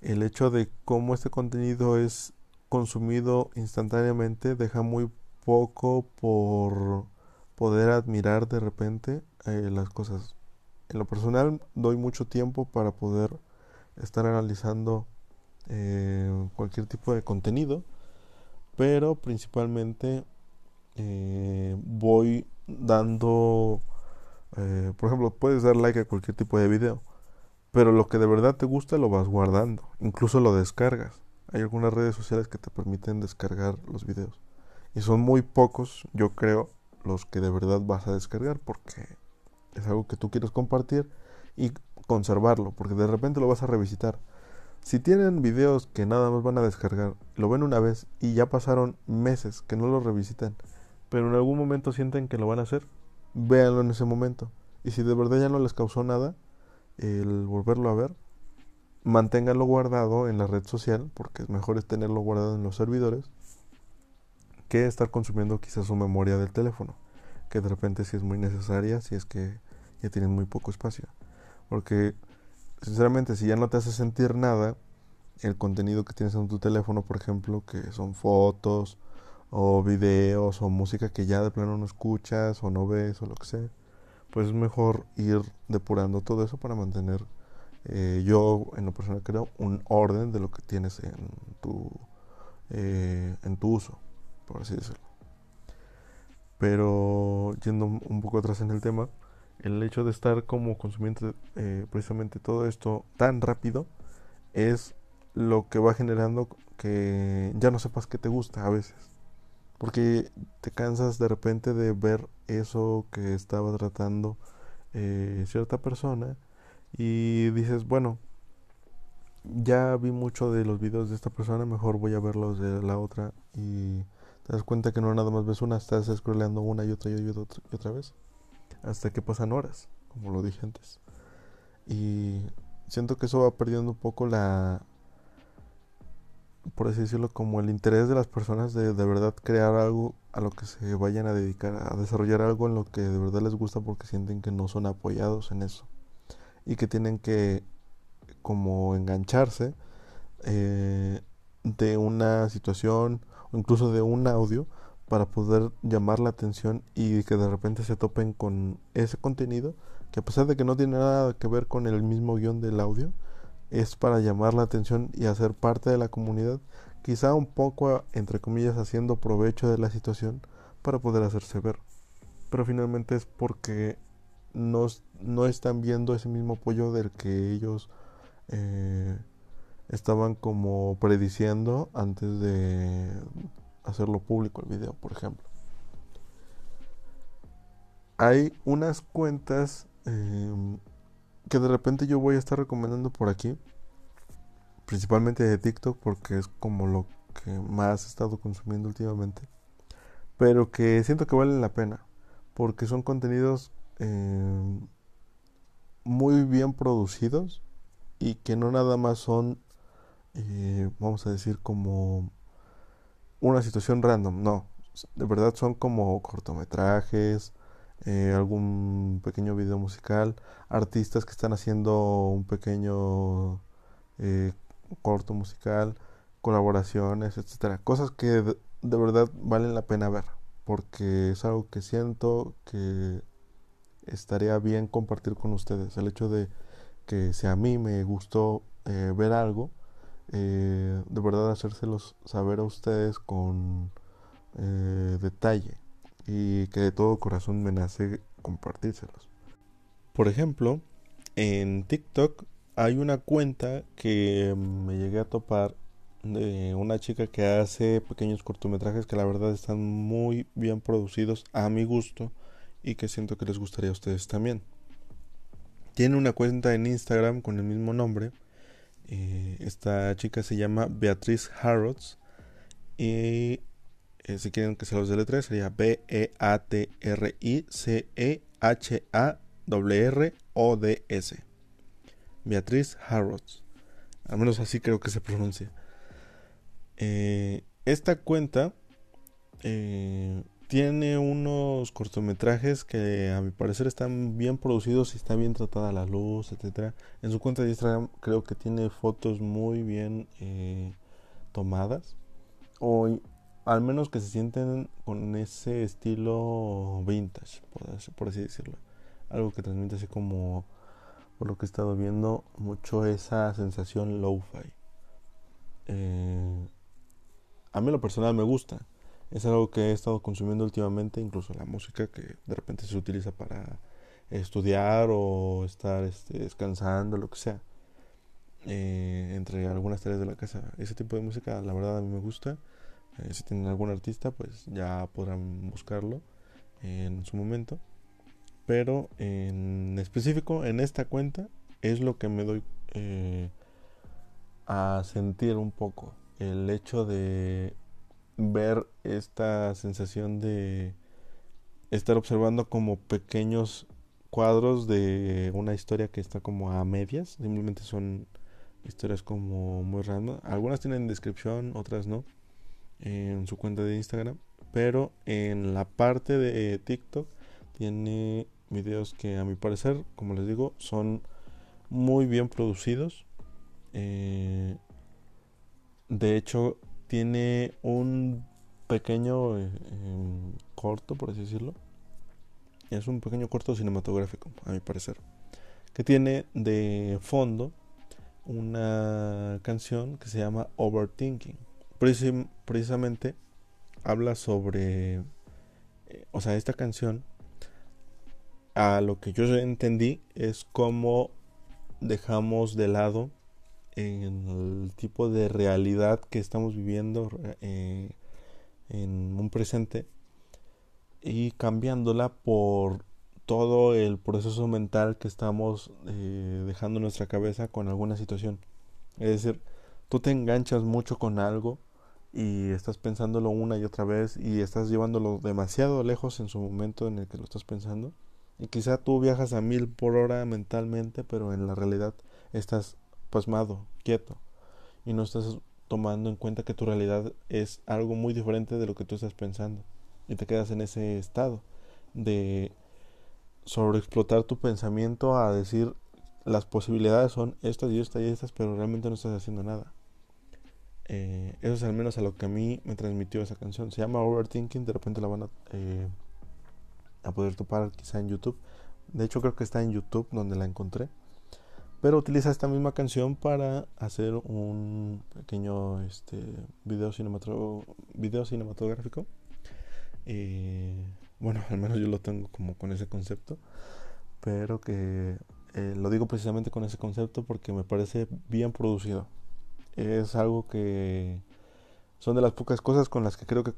el hecho de cómo este contenido es consumido instantáneamente deja muy poco por poder admirar de repente eh, las cosas. En lo personal doy mucho tiempo para poder estar analizando eh, cualquier tipo de contenido, pero principalmente eh, voy dando, por ejemplo, puedes dar like a cualquier tipo de video, pero lo que de verdad te gusta lo vas guardando, incluso lo descargas. Hay algunas redes sociales que te permiten descargar los videos. Y son muy pocos, yo creo, los que de verdad vas a descargar porque es algo que tú quieres compartir y conservarlo, porque de repente lo vas a revisitar. Si tienen videos que nada más van a descargar, lo ven una vez y ya pasaron meses que no lo revisitan, pero en algún momento sienten que lo van a hacer, véanlo en ese momento. Y si de verdad ya no les causó nada, el volverlo a ver, manténganlo guardado en la red social, porque es mejor es tenerlo guardado en los servidores que estar consumiendo quizás su memoria del teléfono, que de repente sí es muy necesaria si es que ya tienen muy poco espacio. Porque sinceramente si ya no te hace sentir nada, el contenido que tienes en tu teléfono, por ejemplo, que son fotos o videos o música que ya de plano no escuchas o no ves o lo que sea, pues es mejor ir depurando todo eso para mantener, eh, yo en lo personal creo, un orden de lo que tienes en tu, eh, en tu uso por así decirlo. Pero yendo un poco atrás en el tema, el hecho de estar como consumiendo eh, precisamente todo esto tan rápido es lo que va generando que ya no sepas qué te gusta a veces. Porque te cansas de repente de ver eso que estaba tratando eh, cierta persona y dices, bueno, ya vi mucho de los videos de esta persona, mejor voy a ver los de la otra y te das cuenta que no nada más ves una, estás scrolleando una y otra y otra, y otra vez. Hasta que pasan horas, como lo dije antes. Y siento que eso va perdiendo un poco la, por así decirlo, como el interés de las personas de de verdad crear algo a lo que se vayan a dedicar, a desarrollar algo en lo que de verdad les gusta porque sienten que no son apoyados en eso. Y que tienen que como engancharse eh, de una situación o incluso de un audio para poder llamar la atención y que de repente se topen con ese contenido que a pesar de que no tiene nada que ver con el mismo guion del audio es para llamar la atención y hacer parte de la comunidad quizá un poco entre comillas haciendo provecho de la situación para poder hacerse ver. Pero finalmente es porque no, no están viendo ese mismo apoyo del que ellos eh, estaban como prediciendo antes de hacerlo público el video, por ejemplo. Hay unas cuentas em, que de repente yo voy a estar recomendando por aquí, principalmente de TikTok porque es como lo que más he estado consumiendo últimamente, pero que siento que valen la pena porque son contenidos em, muy bien producidos y que no nada más son eh, vamos a decir, como una situación random. No, de verdad son como cortometrajes, eh, algún pequeño video musical, artistas que están haciendo un pequeño eh, corto musical, colaboraciones, etcétera. Cosas que de, de verdad valen la pena ver, porque es algo que siento que estaría bien compartir con ustedes. El hecho de que si a mí me gustó ver algo, eh, de verdad hacérselos saber a ustedes con eh, detalle y que de todo corazón me nace compartírselos. Por ejemplo, en TikTok hay una cuenta que me llegué a topar de una chica que hace pequeños cortometrajes que la verdad están muy bien producidos a mi gusto y que siento que les gustaría a ustedes también. Tiene una cuenta en Instagram con el mismo nombre eh, esta chica se llama Beatriz Harrods y eh, si quieren que se los deletre sería B-E-A-T-R-I-C-E-H-A-W-R-O-D-S. Beatriz Harrods. Al menos así creo que se pronuncia. Eh, esta cuenta tiene unos cortometrajes que a mi parecer están bien producidos y está bien tratada la luz, etcétera. En su cuenta de Instagram creo que tiene fotos muy bien eh, tomadas o al menos que se sienten con ese estilo vintage, por así, decirlo. Algo que transmite así como, por lo que he estado viendo, mucho esa sensación lo-fi. Eh, a mí lo personal me gusta es algo que he estado consumiendo últimamente, incluso la música que de repente se utiliza para estudiar o estar este, descansando, lo que sea. Eh, entre algunas tareas de la casa. Ese tipo de música, la verdad, a mí me gusta. Eh, si tienen algún artista, pues ya podrán buscarlo en su momento. Pero en específico, en esta cuenta, es lo que me doy eh, a sentir un poco. El hecho de ver esta sensación de estar observando como pequeños cuadros de una historia que está como a medias, simplemente son historias como muy random. Algunas tienen descripción, otras no, en su cuenta de Instagram, pero en la parte de TikTok tiene videos que a mi parecer, como les digo, son muy bien producidos. Eh, de hecho, tiene un pequeño em, corto, por así decirlo. Es un pequeño corto cinematográfico, a mi parecer. Que tiene de fondo una canción que se llama Overthinking. precisamente habla sobre... Eh, o sea, esta canción, a lo que yo entendí, es cómo dejamos de lado en el tipo de realidad que estamos viviendo eh, en un presente y cambiándola por todo el proceso mental que estamos eh, dejando en nuestra cabeza con alguna situación. Es decir, tú te enganchas mucho con algo y estás pensándolo una y otra vez y estás llevándolo demasiado lejos en su momento en el que lo estás pensando. Y quizá tú viajas a mil por hora mentalmente, pero en la realidad estás pasmado, quieto, y no estás tomando en cuenta que tu realidad es algo muy diferente de lo que tú estás pensando. Y te quedas en ese estado de sobreexplotar tu pensamiento a decir las posibilidades son estas y estas y estas, pero realmente no estás haciendo nada. Eh, eso es al menos a lo que a mí me transmitió esa canción. Se llama Overthinking, de repente la van a, eh, a poder topar quizá en YouTube. De hecho creo que está en YouTube donde la encontré pero utiliza esta misma canción para hacer un pequeño este, video, video cinematográfico. Eh, bueno, al menos yo lo tengo como con ese concepto, pero que eh, lo digo precisamente con ese concepto porque me parece bien producido. Es algo que son de las pocas cosas con las que creo que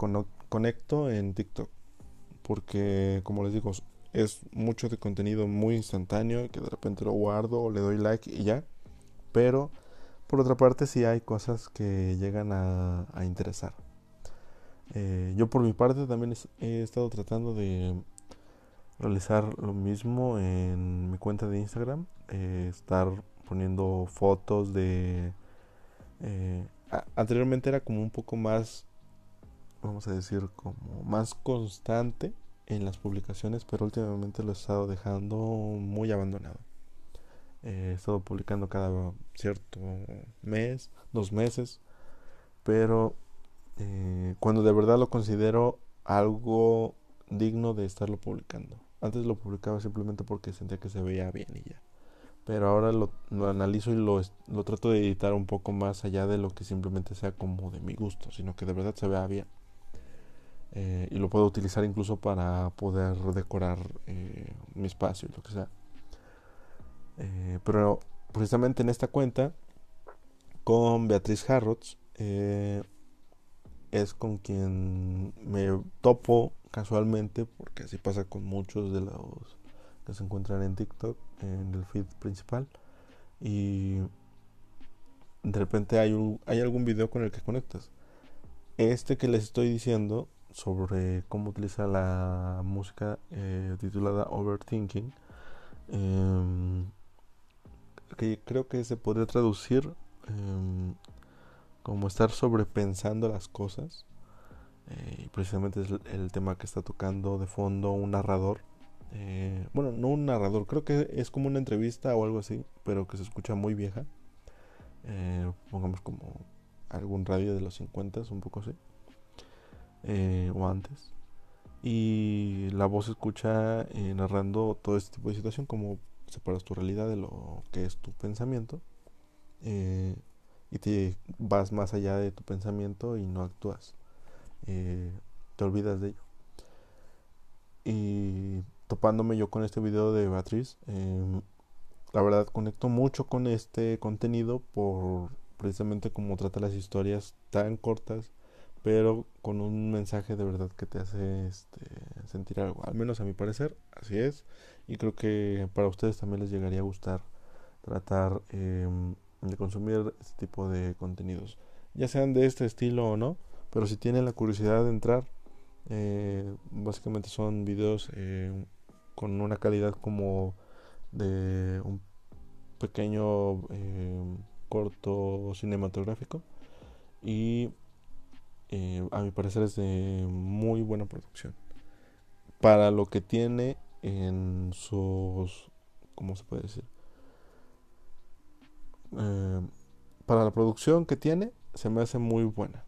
conecto en TikTok. Porque, como les digo, es mucho de contenido muy instantáneo que de repente lo guardo o le doy like y ya. Pero por otra parte sí hay cosas que llegan a, interesar. Eh, yo por mi parte también he estado tratando de realizar lo mismo en mi cuenta de Instagram. Eh, estar poniendo fotos de... Eh, anteriormente era como un poco más, vamos a decir, como más constante en las publicaciones, pero últimamente lo he estado dejando muy abandonado. he estado publicando cada cierto mes, dos meses, pero eh, cuando de verdad lo considero algo digno de estarlo publicando. Antes lo publicaba simplemente porque sentía que se veía bien y ya. Pero ahora lo, lo analizo y lo, lo trato de editar un poco más allá de lo que simplemente sea como de mi gusto, sino que de verdad se vea bien. Eh, y lo puedo utilizar incluso para poder decorar eh, mi espacio y lo que sea. Eh, pero precisamente en esta cuenta con Beatriz Harrods es con quien me topo casualmente porque así pasa con muchos de los que se encuentran en TikTok en el feed principal y de repente hay, un, hay algún video con el que conectas este que les estoy diciendo sobre cómo utilizar la música eh, titulada Overthinking, em, que creo que se podría traducir em, como estar sobrepensando las cosas. Eh, precisamente es el, tema que está tocando de fondo un narrador. Eh, bueno, no un narrador, creo que es como una entrevista o algo así, pero que se escucha muy vieja. Eh, pongamos como algún radio de los 50, un poco así. O antes. Y la voz escucha narrando todo este tipo de situación, como separas tu realidad de lo que es tu pensamiento. y te vas más allá de tu pensamiento y no actúas. Eh, te olvidas de ello. Y topándome yo con este video de Beatriz, em, la verdad conecto mucho con este contenido por precisamente como trata las historias tan cortas, pero con un mensaje de verdad que te hace este, sentir algo. Al menos a mi parecer, así es. Y creo que para ustedes también les llegaría a gustar tratar em, de consumir este tipo de contenidos, ya sean de este estilo o no. Pero si tienen la curiosidad de entrar, eh, básicamente son videos eh, con una calidad como de un pequeño eh, corto cinematográfico y a mi parecer es de muy buena producción. Para lo que tiene en sus cómo se puede decir para la producción que tiene se me hace muy buena.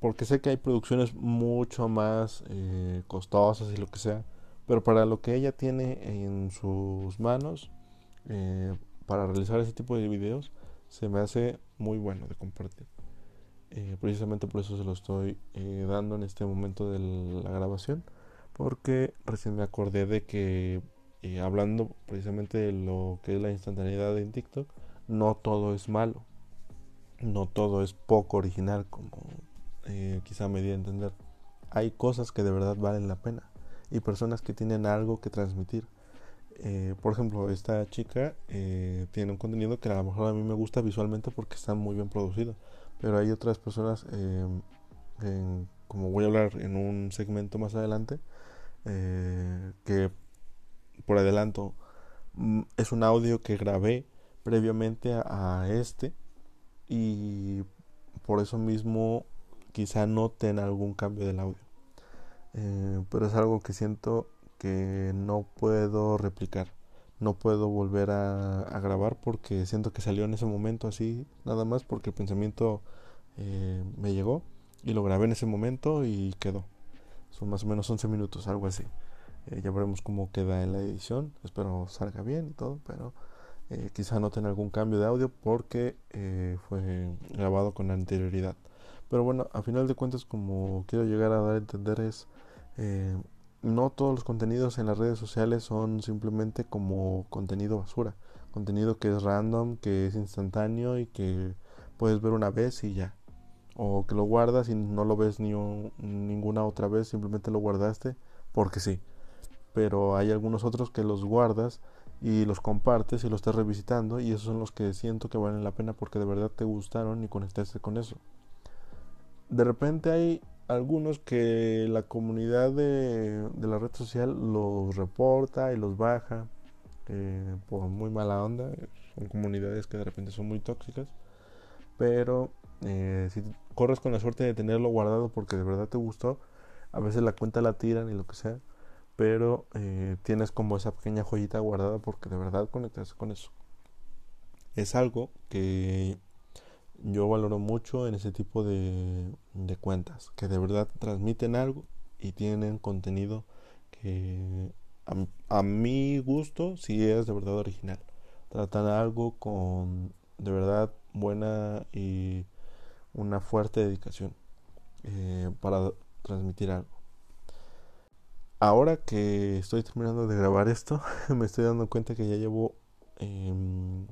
Porque sé que hay producciones mucho más eh, costosas y lo que sea, pero para lo que ella tiene en sus manos, eh, para realizar ese tipo de videos, se me hace muy bueno de compartir. Eh, precisamente por eso se lo estoy dando en este momento de la grabación, porque recién me acordé de que hablando precisamente de lo que es la instantaneidad en TikTok, no todo es malo, no todo es poco original como eh, quizá me di a entender. Hay cosas que de verdad valen la pena y personas que tienen algo que transmitir. Eh, por ejemplo, esta chica eh, tiene un contenido que a lo mejor a mí me gusta visualmente porque está muy bien producido, pero hay otras personas, como voy a hablar en un segmento más adelante, que por adelanto mm, es un audio que grabé previamente a este y por eso mismo quizá noten algún cambio del audio. Eh, pero es algo que siento que no puedo replicar. No puedo volver a, grabar porque siento que salió en ese momento así, nada más porque el pensamiento eh, me llegó y lo grabé en ese momento y quedó. Son más o menos 11 minutos, algo así. Eh, ya veremos cómo queda en la edición. Espero salga bien y todo, pero quizá noten algún cambio de audio porque fue grabado con anterioridad. Pero bueno, a final de cuentas, como quiero llegar a dar a entender es, eh, no todos los contenidos en las redes sociales son simplemente como contenido basura. Contenido que es random, que es instantáneo y que puedes ver una vez y ya. O que lo guardas y no lo ves ni ninguna otra vez, simplemente lo guardaste porque sí. Pero hay algunos otros que los guardas y los compartes y los estás revisitando y esos son los que siento que valen la pena porque de verdad te gustaron y conectaste con eso de repente hay algunos que la comunidad de, la red social los reporta y los baja eh, por muy mala onda. Son comunidades que de repente son muy tóxicas. Pero eh, si corres con la suerte de tenerlo guardado porque de verdad te gustó, a veces la cuenta la tiran y lo que sea. Pero eh, tienes como esa pequeña joyita guardada porque de verdad conectas con eso. Es algo que yo valoro mucho en ese tipo de, cuentas, que de verdad transmiten algo y tienen contenido que a, mi gusto sí es de verdad original. Tratan algo con de verdad buena y una fuerte dedicación eh, para transmitir algo. Ahora que estoy terminando de grabar esto, me estoy dando cuenta que ya llevo em,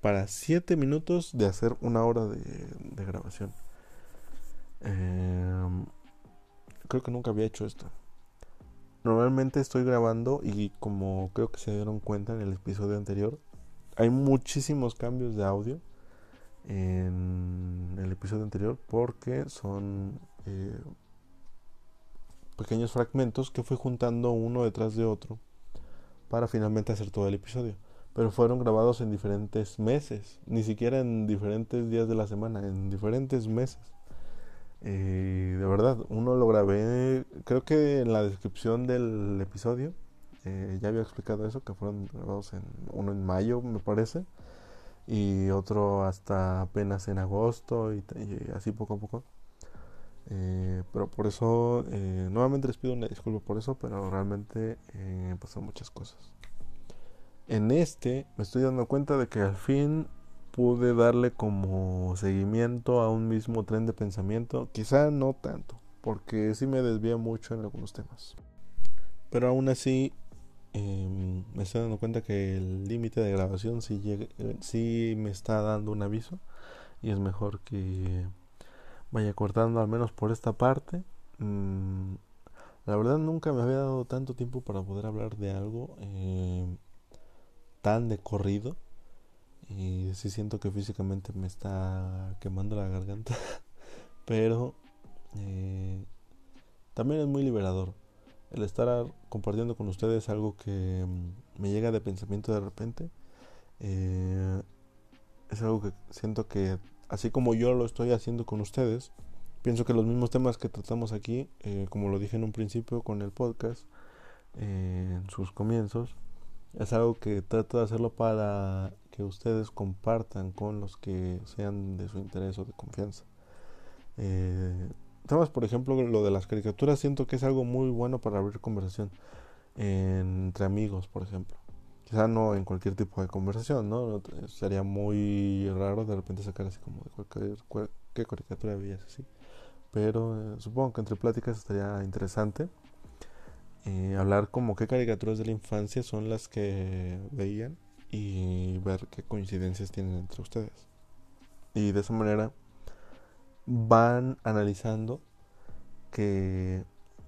para 7 minutos de hacer una hora de, grabación. Em, creo que nunca había hecho esto. Normalmente estoy grabando y como creo que se dieron cuenta en el episodio anterior, hay muchísimos cambios de audio en el episodio anterior porque son eh, pequeños fragmentos que fui juntando uno detrás de otro para finalmente hacer todo el episodio pero fueron grabados en diferentes meses, ni siquiera en diferentes días de la semana, en diferentes meses. de verdad, uno lo grabé, creo que en la descripción del episodio, eh, ya había explicado eso, que fueron grabados en, uno en mayo, me parece, y otro hasta apenas en agosto, y, así poco a poco. Eh, pero por eso, eh, nuevamente les pido una disculpa por eso, pero realmente pasan muchas cosas. En este me estoy dando cuenta de que al fin pude darle como seguimiento a un mismo tren de pensamiento. Quizá no tanto, porque sí me desvía mucho en algunos temas. Pero aún así em, me estoy dando cuenta que el límite de grabación sí, sí me está dando un aviso. Y es mejor que vaya cortando al menos por esta parte. Mm, la verdad nunca me había dado tanto tiempo para poder hablar de algo em, tan de corrido y sí siento que físicamente me está quemando la garganta, pero eh, también es muy liberador. El estar compartiendo con ustedes algo que mm, me llega de pensamiento de repente, eh, es algo que siento que así como yo lo estoy haciendo con ustedes, pienso que los mismos temas que tratamos aquí, eh, como lo dije en un principio con el podcast, en sus comienzos, es algo que trato de hacerlo para que ustedes compartan con los que sean de su interés o de confianza. Eh, por ejemplo, lo de las caricaturas, siento que es algo muy bueno para abrir conversación entre amigos, por ejemplo. Quizá no en cualquier tipo de conversación, ¿no? Sería muy raro de repente sacar así como de cualquier, cualquier caricatura veías así. Pero eh, supongo que entre pláticas estaría interesante. Eh, hablar como qué caricaturas de la infancia son las que veían y ver qué coincidencias tienen entre ustedes. Y de esa manera van analizando que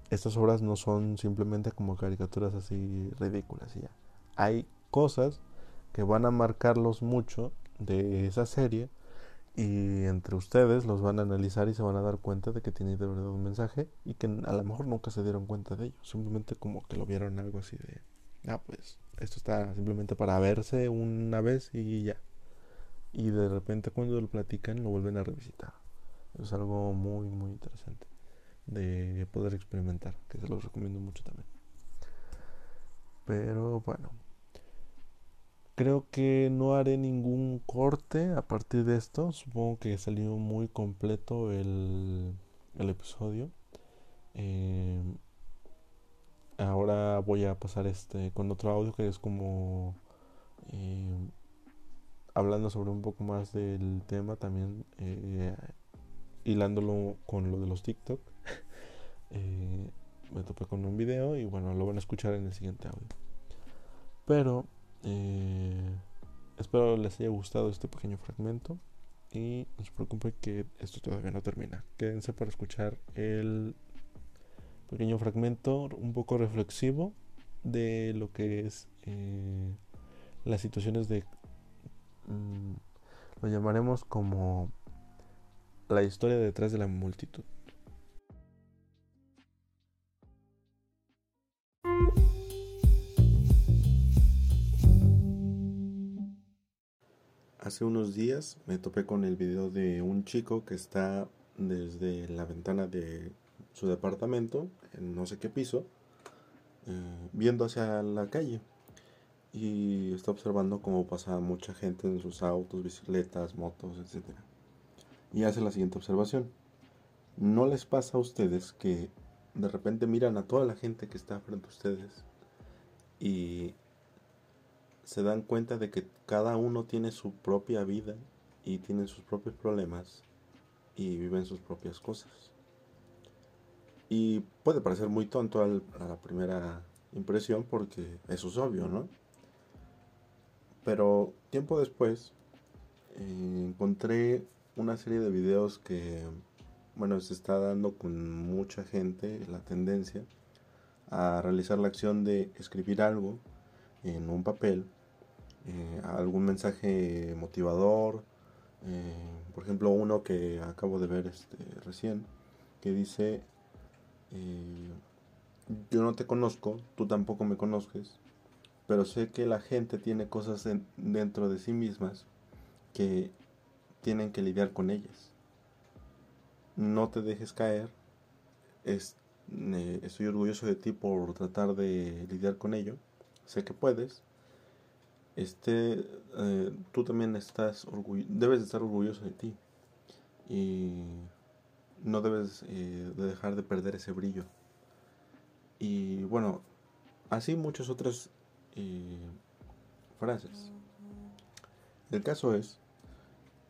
estas obras no son simplemente como caricaturas así ridículas y ya. Hay cosas que van a marcarlos mucho de esa serie y entre ustedes los van a analizar y se van a dar cuenta de que tiene de verdad un mensaje y que a lo mejor nunca se dieron cuenta de ello, simplemente como que lo vieron algo así de, ah, pues esto está simplemente para verse una vez y ya. Y de repente cuando lo platican lo vuelven a revisitar. Es algo muy, muy interesante de poder experimentar, que se los recomiendo mucho también. Pero bueno, Creo que no haré ningún corte a partir de esto. Supongo que salió muy completo el, episodio. Eh, ahora voy a pasar este con otro audio que es como eh, hablando sobre un poco más del tema también eh, hilándolo con lo de los TikTok. me topé con un video y bueno, lo van a escuchar en el siguiente audio. Pero eh, espero les haya gustado este pequeño fragmento. Y no se preocupen que esto todavía no termina. Quédense para escuchar el pequeño fragmento un poco reflexivo de lo que es eh, las situaciones de... Mm, lo llamaremos como la historia detrás de la multitud. Hace unos días me topé con el video de un chico que está desde la ventana de su departamento, en no sé qué piso, eh, viendo hacia la calle. Y está observando cómo pasa mucha gente en sus autos, bicicletas, motos, etc. Y hace la siguiente observación. ¿No les pasa a ustedes que de repente miran a toda la gente que está frente a ustedes y se dan cuenta de que cada uno tiene su propia vida y tiene sus propios problemas y viven sus propias cosas. Y puede parecer muy tonto a la primera impresión porque eso es obvio, ¿no? Pero tiempo después eh, encontré una serie de videos que, bueno, se está dando con mucha gente la tendencia a realizar la acción de escribir algo en un papel eh, algún mensaje motivador. Eh, por ejemplo, uno que acabo de ver este, recién, que dice, eh, yo no te conozco, tú tampoco me conozcas, pero sé que la gente tiene cosas dentro de sí mismas que tienen que lidiar con ellas. no te dejes caer. estoy orgulloso de ti por tratar de lidiar con ello. Sé que puedes. Este, eh, tú también estás debes de estar orgulloso de ti. Y no debes eh, de dejar de perder ese brillo. Y bueno, así muchas otras eh, frases. El caso es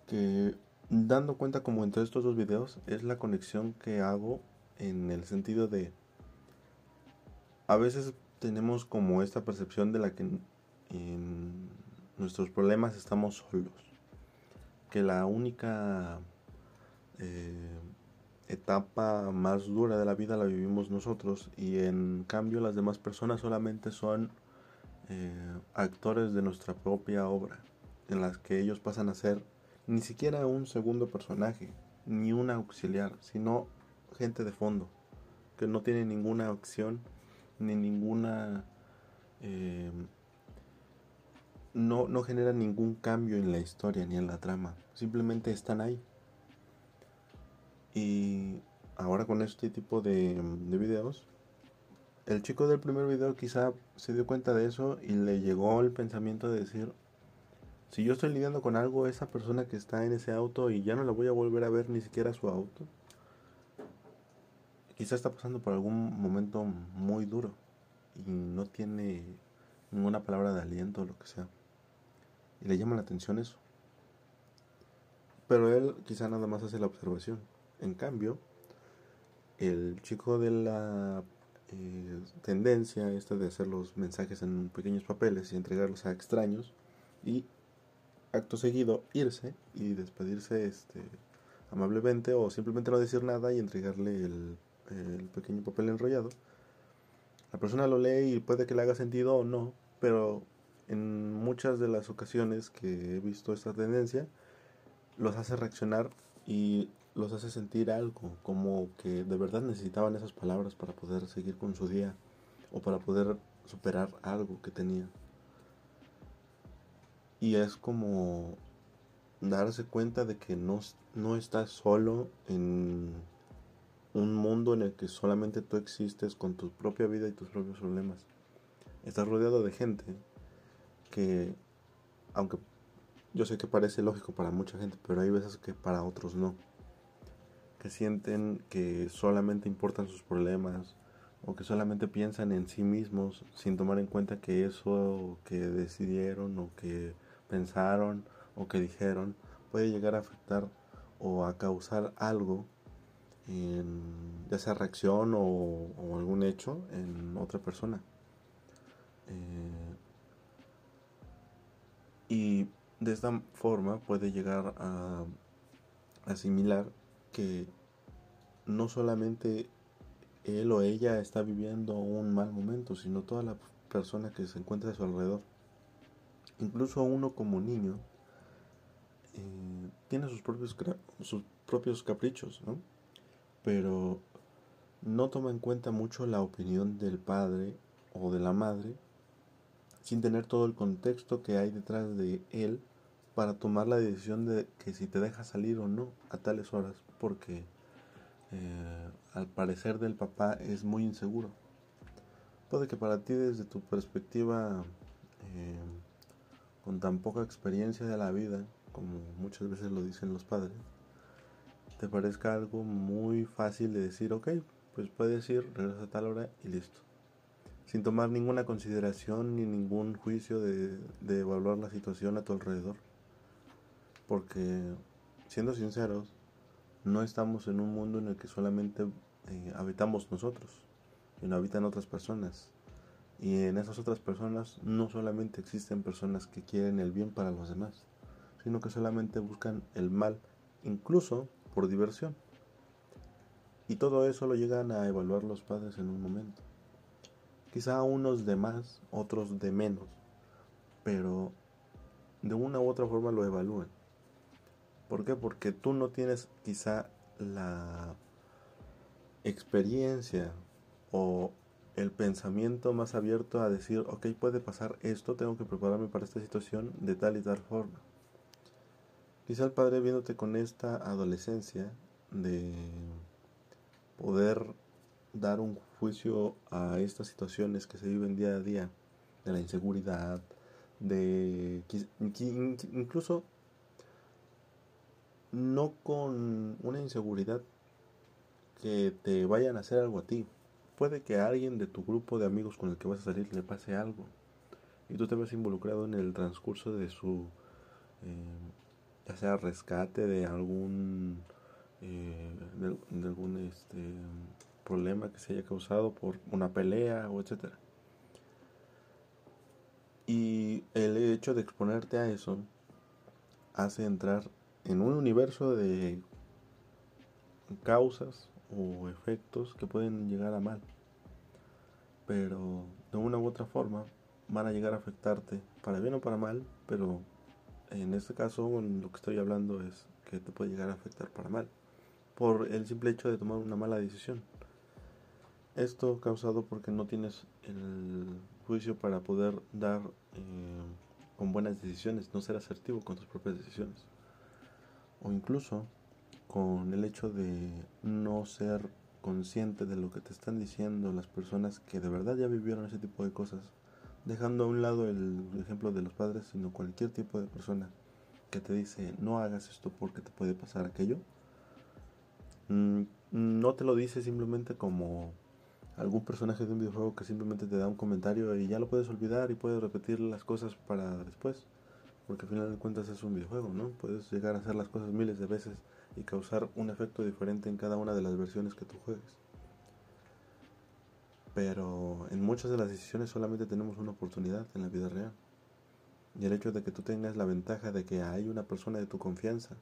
que dando cuenta como entre estos dos videos es la conexión que hago en el sentido de a veces tenemos como esta percepción de la que en nuestros problemas estamos solos. Que la única eh, etapa más dura de la vida la vivimos nosotros y en cambio las demás personas solamente son eh, actores de nuestra propia obra en las que ellos pasan a ser ni siquiera un segundo personaje ni un auxiliar sino gente de fondo que no tiene ninguna acción ni ninguna eh, no, no genera ningún cambio en la historia ni en la trama simplemente están ahí y ahora con este tipo de, de videos, el chico del primer video quizá se dio cuenta de eso y le llegó el pensamiento de decir, si yo estoy lidiando con algo, esa persona que está en ese auto y ya no la voy a volver a ver ni siquiera su auto, quizá está pasando por algún momento muy duro y no tiene ninguna palabra de aliento o lo que sea. Y le llama la atención eso. Pero él quizá nada más hace la observación. En cambio, el chico de la eh, tendencia esta de hacer los mensajes en pequeños papeles y entregarlos a extraños y acto seguido irse y despedirse este amablemente o simplemente no decir nada y entregarle el, el pequeño papel enrollado. La persona lo lee y puede que le haga sentido o no, pero en muchas de las ocasiones que he visto esta tendencia los hace reaccionar y los hace sentir algo, como que de verdad necesitaban esas palabras para poder seguir con su día o para poder superar algo que tenían. Y es como darse cuenta de que no, no estás solo en un mundo en el que solamente tú existes con tu propia vida y tus propios problemas. Estás rodeado de gente que, aunque yo sé que parece lógico para mucha gente, pero hay veces que para otros no. Que sienten que solamente importan sus problemas o que solamente piensan en sí mismos sin tomar en cuenta que eso que decidieron o que pensaron o que dijeron puede llegar a afectar o a causar algo en ya sea reacción o, algún hecho en otra persona. Eh, y de esta forma puede llegar a asimilar que no solamente él o ella está viviendo un mal momento, sino toda la persona que se encuentra a su alrededor. Incluso uno como niño eh, tiene sus propios, sus propios caprichos, ¿no? Pero no toma en cuenta mucho la opinión del padre o de la madre sin tener todo el contexto que hay detrás de él para tomar la decisión de que si te deja salir o no a tales horas porque eh, al parecer del papá es muy inseguro. Puede que para ti desde tu perspectiva eh, con tan poca experiencia de la vida, como muchas veces lo dicen los padres, te parezca algo muy fácil de decir, ok, pues puedes ir, regresa a tal hora y listo. Sin tomar ninguna consideración ni ningún juicio de, de evaluar la situación a tu alrededor. Porque, siendo sinceros, no estamos en un mundo en el que solamente eh, habitamos nosotros, sino habitan otras personas. Y en esas otras personas no solamente existen personas que quieren el bien para los demás, sino que solamente buscan el mal, incluso por diversión. Y todo eso lo llegan a evaluar los padres en un momento. Quizá unos de más, otros de menos, pero de una u otra forma lo evalúan. ¿Por qué? Porque tú no tienes quizá la experiencia o el pensamiento más abierto a decir, ok, puede pasar esto, tengo que prepararme para esta situación de tal y tal forma. Quizá el padre viéndote con esta adolescencia de poder dar un juicio a estas situaciones que se viven día a día, de la inseguridad, de incluso no con una inseguridad que te vayan a hacer algo a ti. Puede que a alguien de tu grupo de amigos con el que vas a salir le pase algo y tú te ves involucrado en el transcurso de su, eh, ya sea rescate de algún, eh, de, algún este, problema que se haya causado por una pelea o etcétera. Y el hecho de exponerte a eso hace entrar en un universo de causas o efectos que pueden llegar a mal. Pero de una u otra forma van a llegar a afectarte, para bien o para mal, pero en este caso lo que estoy hablando es que te puede llegar a afectar para mal, por el simple hecho de tomar una mala decisión. Esto causado porque no tienes el juicio para poder dar eh, con buenas decisiones, no ser asertivo con tus propias decisiones. O incluso con el hecho de no ser consciente de lo que te están diciendo las personas que de verdad ya vivieron ese tipo de cosas, dejando a un lado el ejemplo de los padres, sino cualquier tipo de persona que te dice no hagas esto porque te puede pasar aquello, mm, no te lo dice simplemente como algún personaje de un videojuego que simplemente te da un comentario y ya lo puedes olvidar y puedes repetir las cosas para después. Porque al final de cuentas es un videojuego, ¿no? Puedes llegar a hacer las cosas miles de veces y causar un efecto diferente en cada una de las versiones que tú juegues. Pero en muchas de las decisiones solamente tenemos una oportunidad en la vida real. Y el hecho de que tú tengas la ventaja de que hay una persona de tu confianza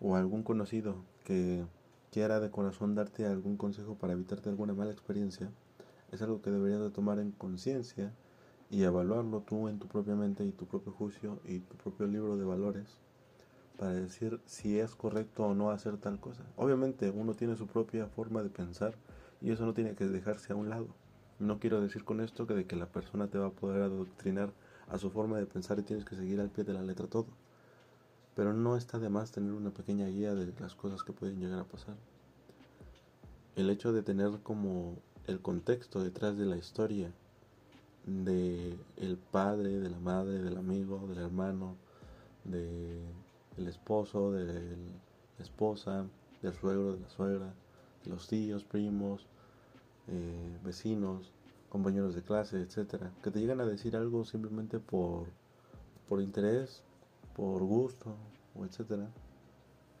o algún conocido que quiera de corazón darte algún consejo para evitarte alguna mala experiencia, es algo que deberías de tomar en conciencia y evaluarlo tú en tu propia mente y tu propio juicio y tu propio libro de valores para decir si es correcto o no hacer tal cosa. Obviamente uno tiene su propia forma de pensar y eso no tiene que dejarse a un lado. No quiero decir con esto que de que la persona te va a poder adoctrinar a su forma de pensar y tienes que seguir al pie de la letra todo. Pero no está de más tener una pequeña guía de las cosas que pueden llegar a pasar. El hecho de tener como el contexto detrás de la historia de el padre, de la madre, del amigo, del hermano, de el esposo, de la esposa, del suegro, de la suegra, de los tíos, primos, eh, vecinos, compañeros de clase, etcétera, que te llegan a decir algo simplemente por, por interés, por gusto, o etcétera.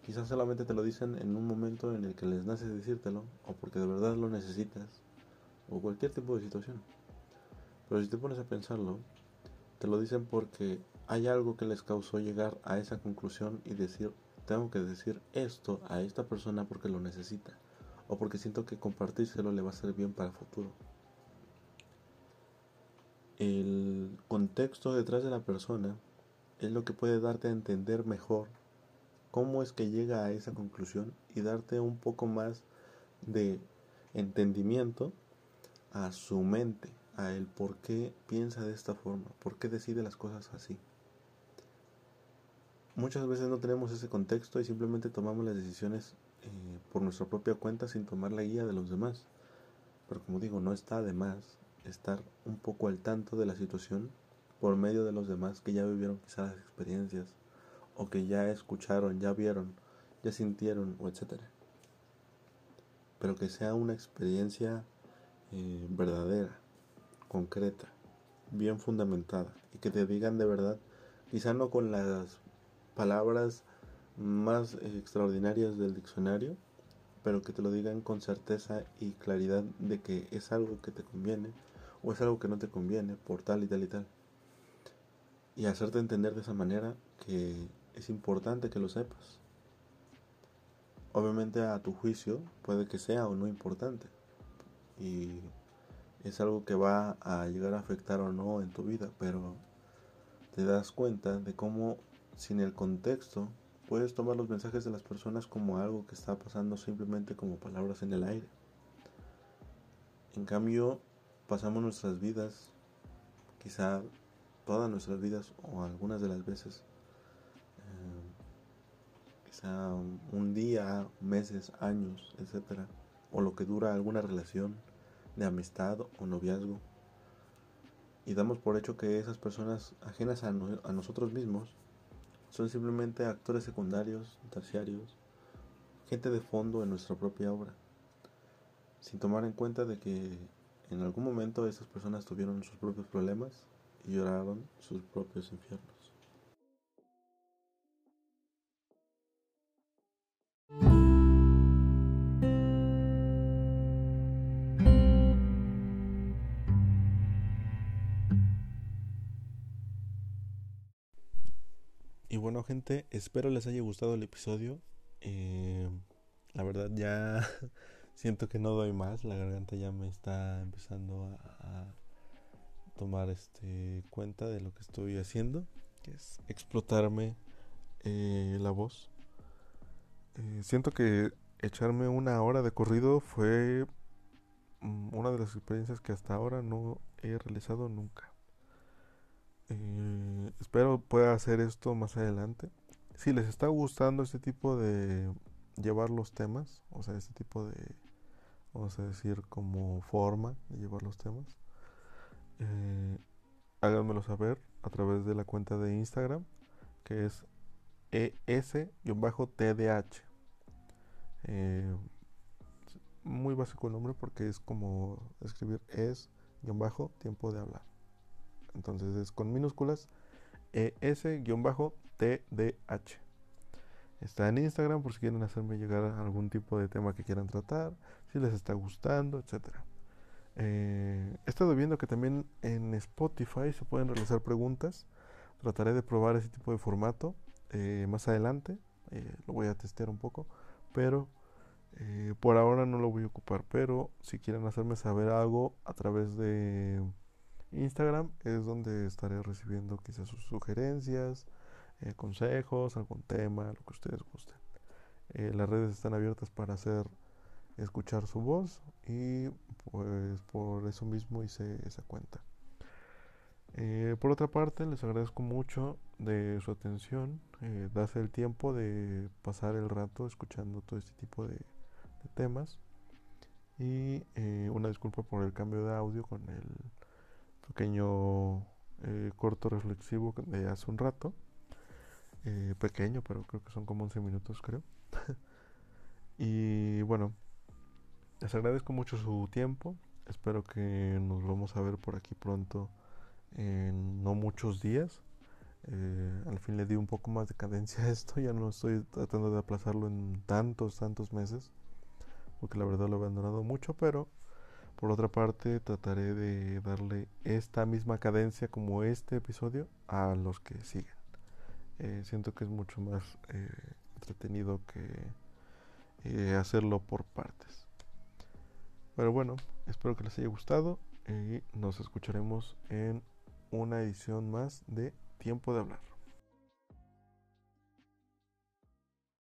Quizás solamente te lo dicen en un momento en el que les nace decírtelo, o porque de verdad lo necesitas, o cualquier tipo de situación. Pero si te pones a pensarlo, te lo dicen porque hay algo que les causó llegar a esa conclusión y decir, tengo que decir esto a esta persona porque lo necesita o porque siento que compartírselo le va a ser bien para el futuro. El contexto detrás de la persona es lo que puede darte a entender mejor cómo es que llega a esa conclusión y darte un poco más de entendimiento a su mente, a el por qué piensa de esta forma, por qué decide las cosas así. Muchas veces no tenemos ese contexto y simplemente tomamos las decisiones eh, por nuestra propia cuenta sin tomar la guía de los demás. Pero como digo, no está de más estar un poco al tanto de la situación por medio de los demás que ya vivieron quizás las experiencias o que ya escucharon, ya vieron, ya sintieron etcétera. Pero que sea una experiencia eh, verdadera, concreta, bien fundamentada y que te digan de verdad, quizá no con las palabras más extraordinarias del diccionario, pero que te lo digan con certeza y claridad de que es algo que te conviene o es algo que no te conviene por tal y tal y tal. Y hacerte entender de esa manera que es importante que lo sepas. Obviamente a tu juicio puede que sea o no importante. Y es algo que va a llegar a afectar o no en tu vida, pero te das cuenta de cómo sin el contexto Puedes tomar los mensajes de las personas como algo que está pasando simplemente como palabras en el aire. En cambio, pasamos nuestras vidas, quizá todas nuestras vidas o algunas de las veces, eh, sea un día, meses, años, etcétera, o lo que dura alguna relación de amistad o noviazgo. Y damos por hecho que esas personas ajenas a, a nosotros mismos son simplemente actores secundarios, terciarios, gente de fondo en nuestra propia obra, sin tomar en cuenta de que en algún momento esas personas tuvieron sus propios problemas y lloraron sus propios infiernos. Y bueno gente, espero les haya gustado el episodio. Eh, la verdad ya siento que no doy más, la garganta ya me está empezando a, tomar este cuenta de lo que estoy haciendo, que es explotarme eh, la voz. Eh, siento que echarme una hora de corrido fue mm, una de las experiencias que hasta ahora no he realizado nunca. Eh, espero pueda hacer esto más adelante. Si les está gustando este tipo de llevar los temas, o sea, este tipo de, vamos a decir, como forma de llevar los temas, eh, háganmelo saber a través de la cuenta de Instagram, que es es-tdh. Eh, muy básico el nombre porque es como escribir es-tiempo de hablar. Entonces es con minúsculas ES-TDH. Está en Instagram por si quieren hacerme llegar algún tipo de tema que quieran tratar, si les está gustando, etc. Eh, he estado viendo que también en Spotify se pueden realizar preguntas. Trataré de probar ese tipo de formato eh, más adelante. Eh, lo voy a testear un poco, pero por ahora no lo voy a ocupar. Pero si quieren hacerme saber algo a través de Instagram es donde estaré recibiendo quizás sus sugerencias, eh, consejos, algún tema, lo que ustedes gusten. Eh, las redes están abiertas para hacer escuchar su voz y pues por eso mismo hice esa cuenta. Eh, por otra parte, les agradezco mucho de su atención, darse el tiempo de pasar el rato escuchando todo este tipo de temas y una disculpa por el cambio de audio con el pequeño eh, corto reflexivo de hace un rato. Eh, pequeño, pero creo que son como 11 minutos, creo. y bueno, les agradezco mucho su tiempo. Espero que nos vamos a ver por aquí pronto en no muchos días. Eh, al fin le di un poco más de cadencia a esto. Ya no estoy tratando de aplazarlo en tantos, tantos meses. Porque la verdad lo he abandonado mucho, pero por otra parte, trataré de darle esta misma cadencia como este episodio a los que siguen. Eh, siento que es mucho más eh, entretenido que hacerlo por partes. Pero bueno, espero que les haya gustado y nos escucharemos en una edición más de Tiempo de Hablar.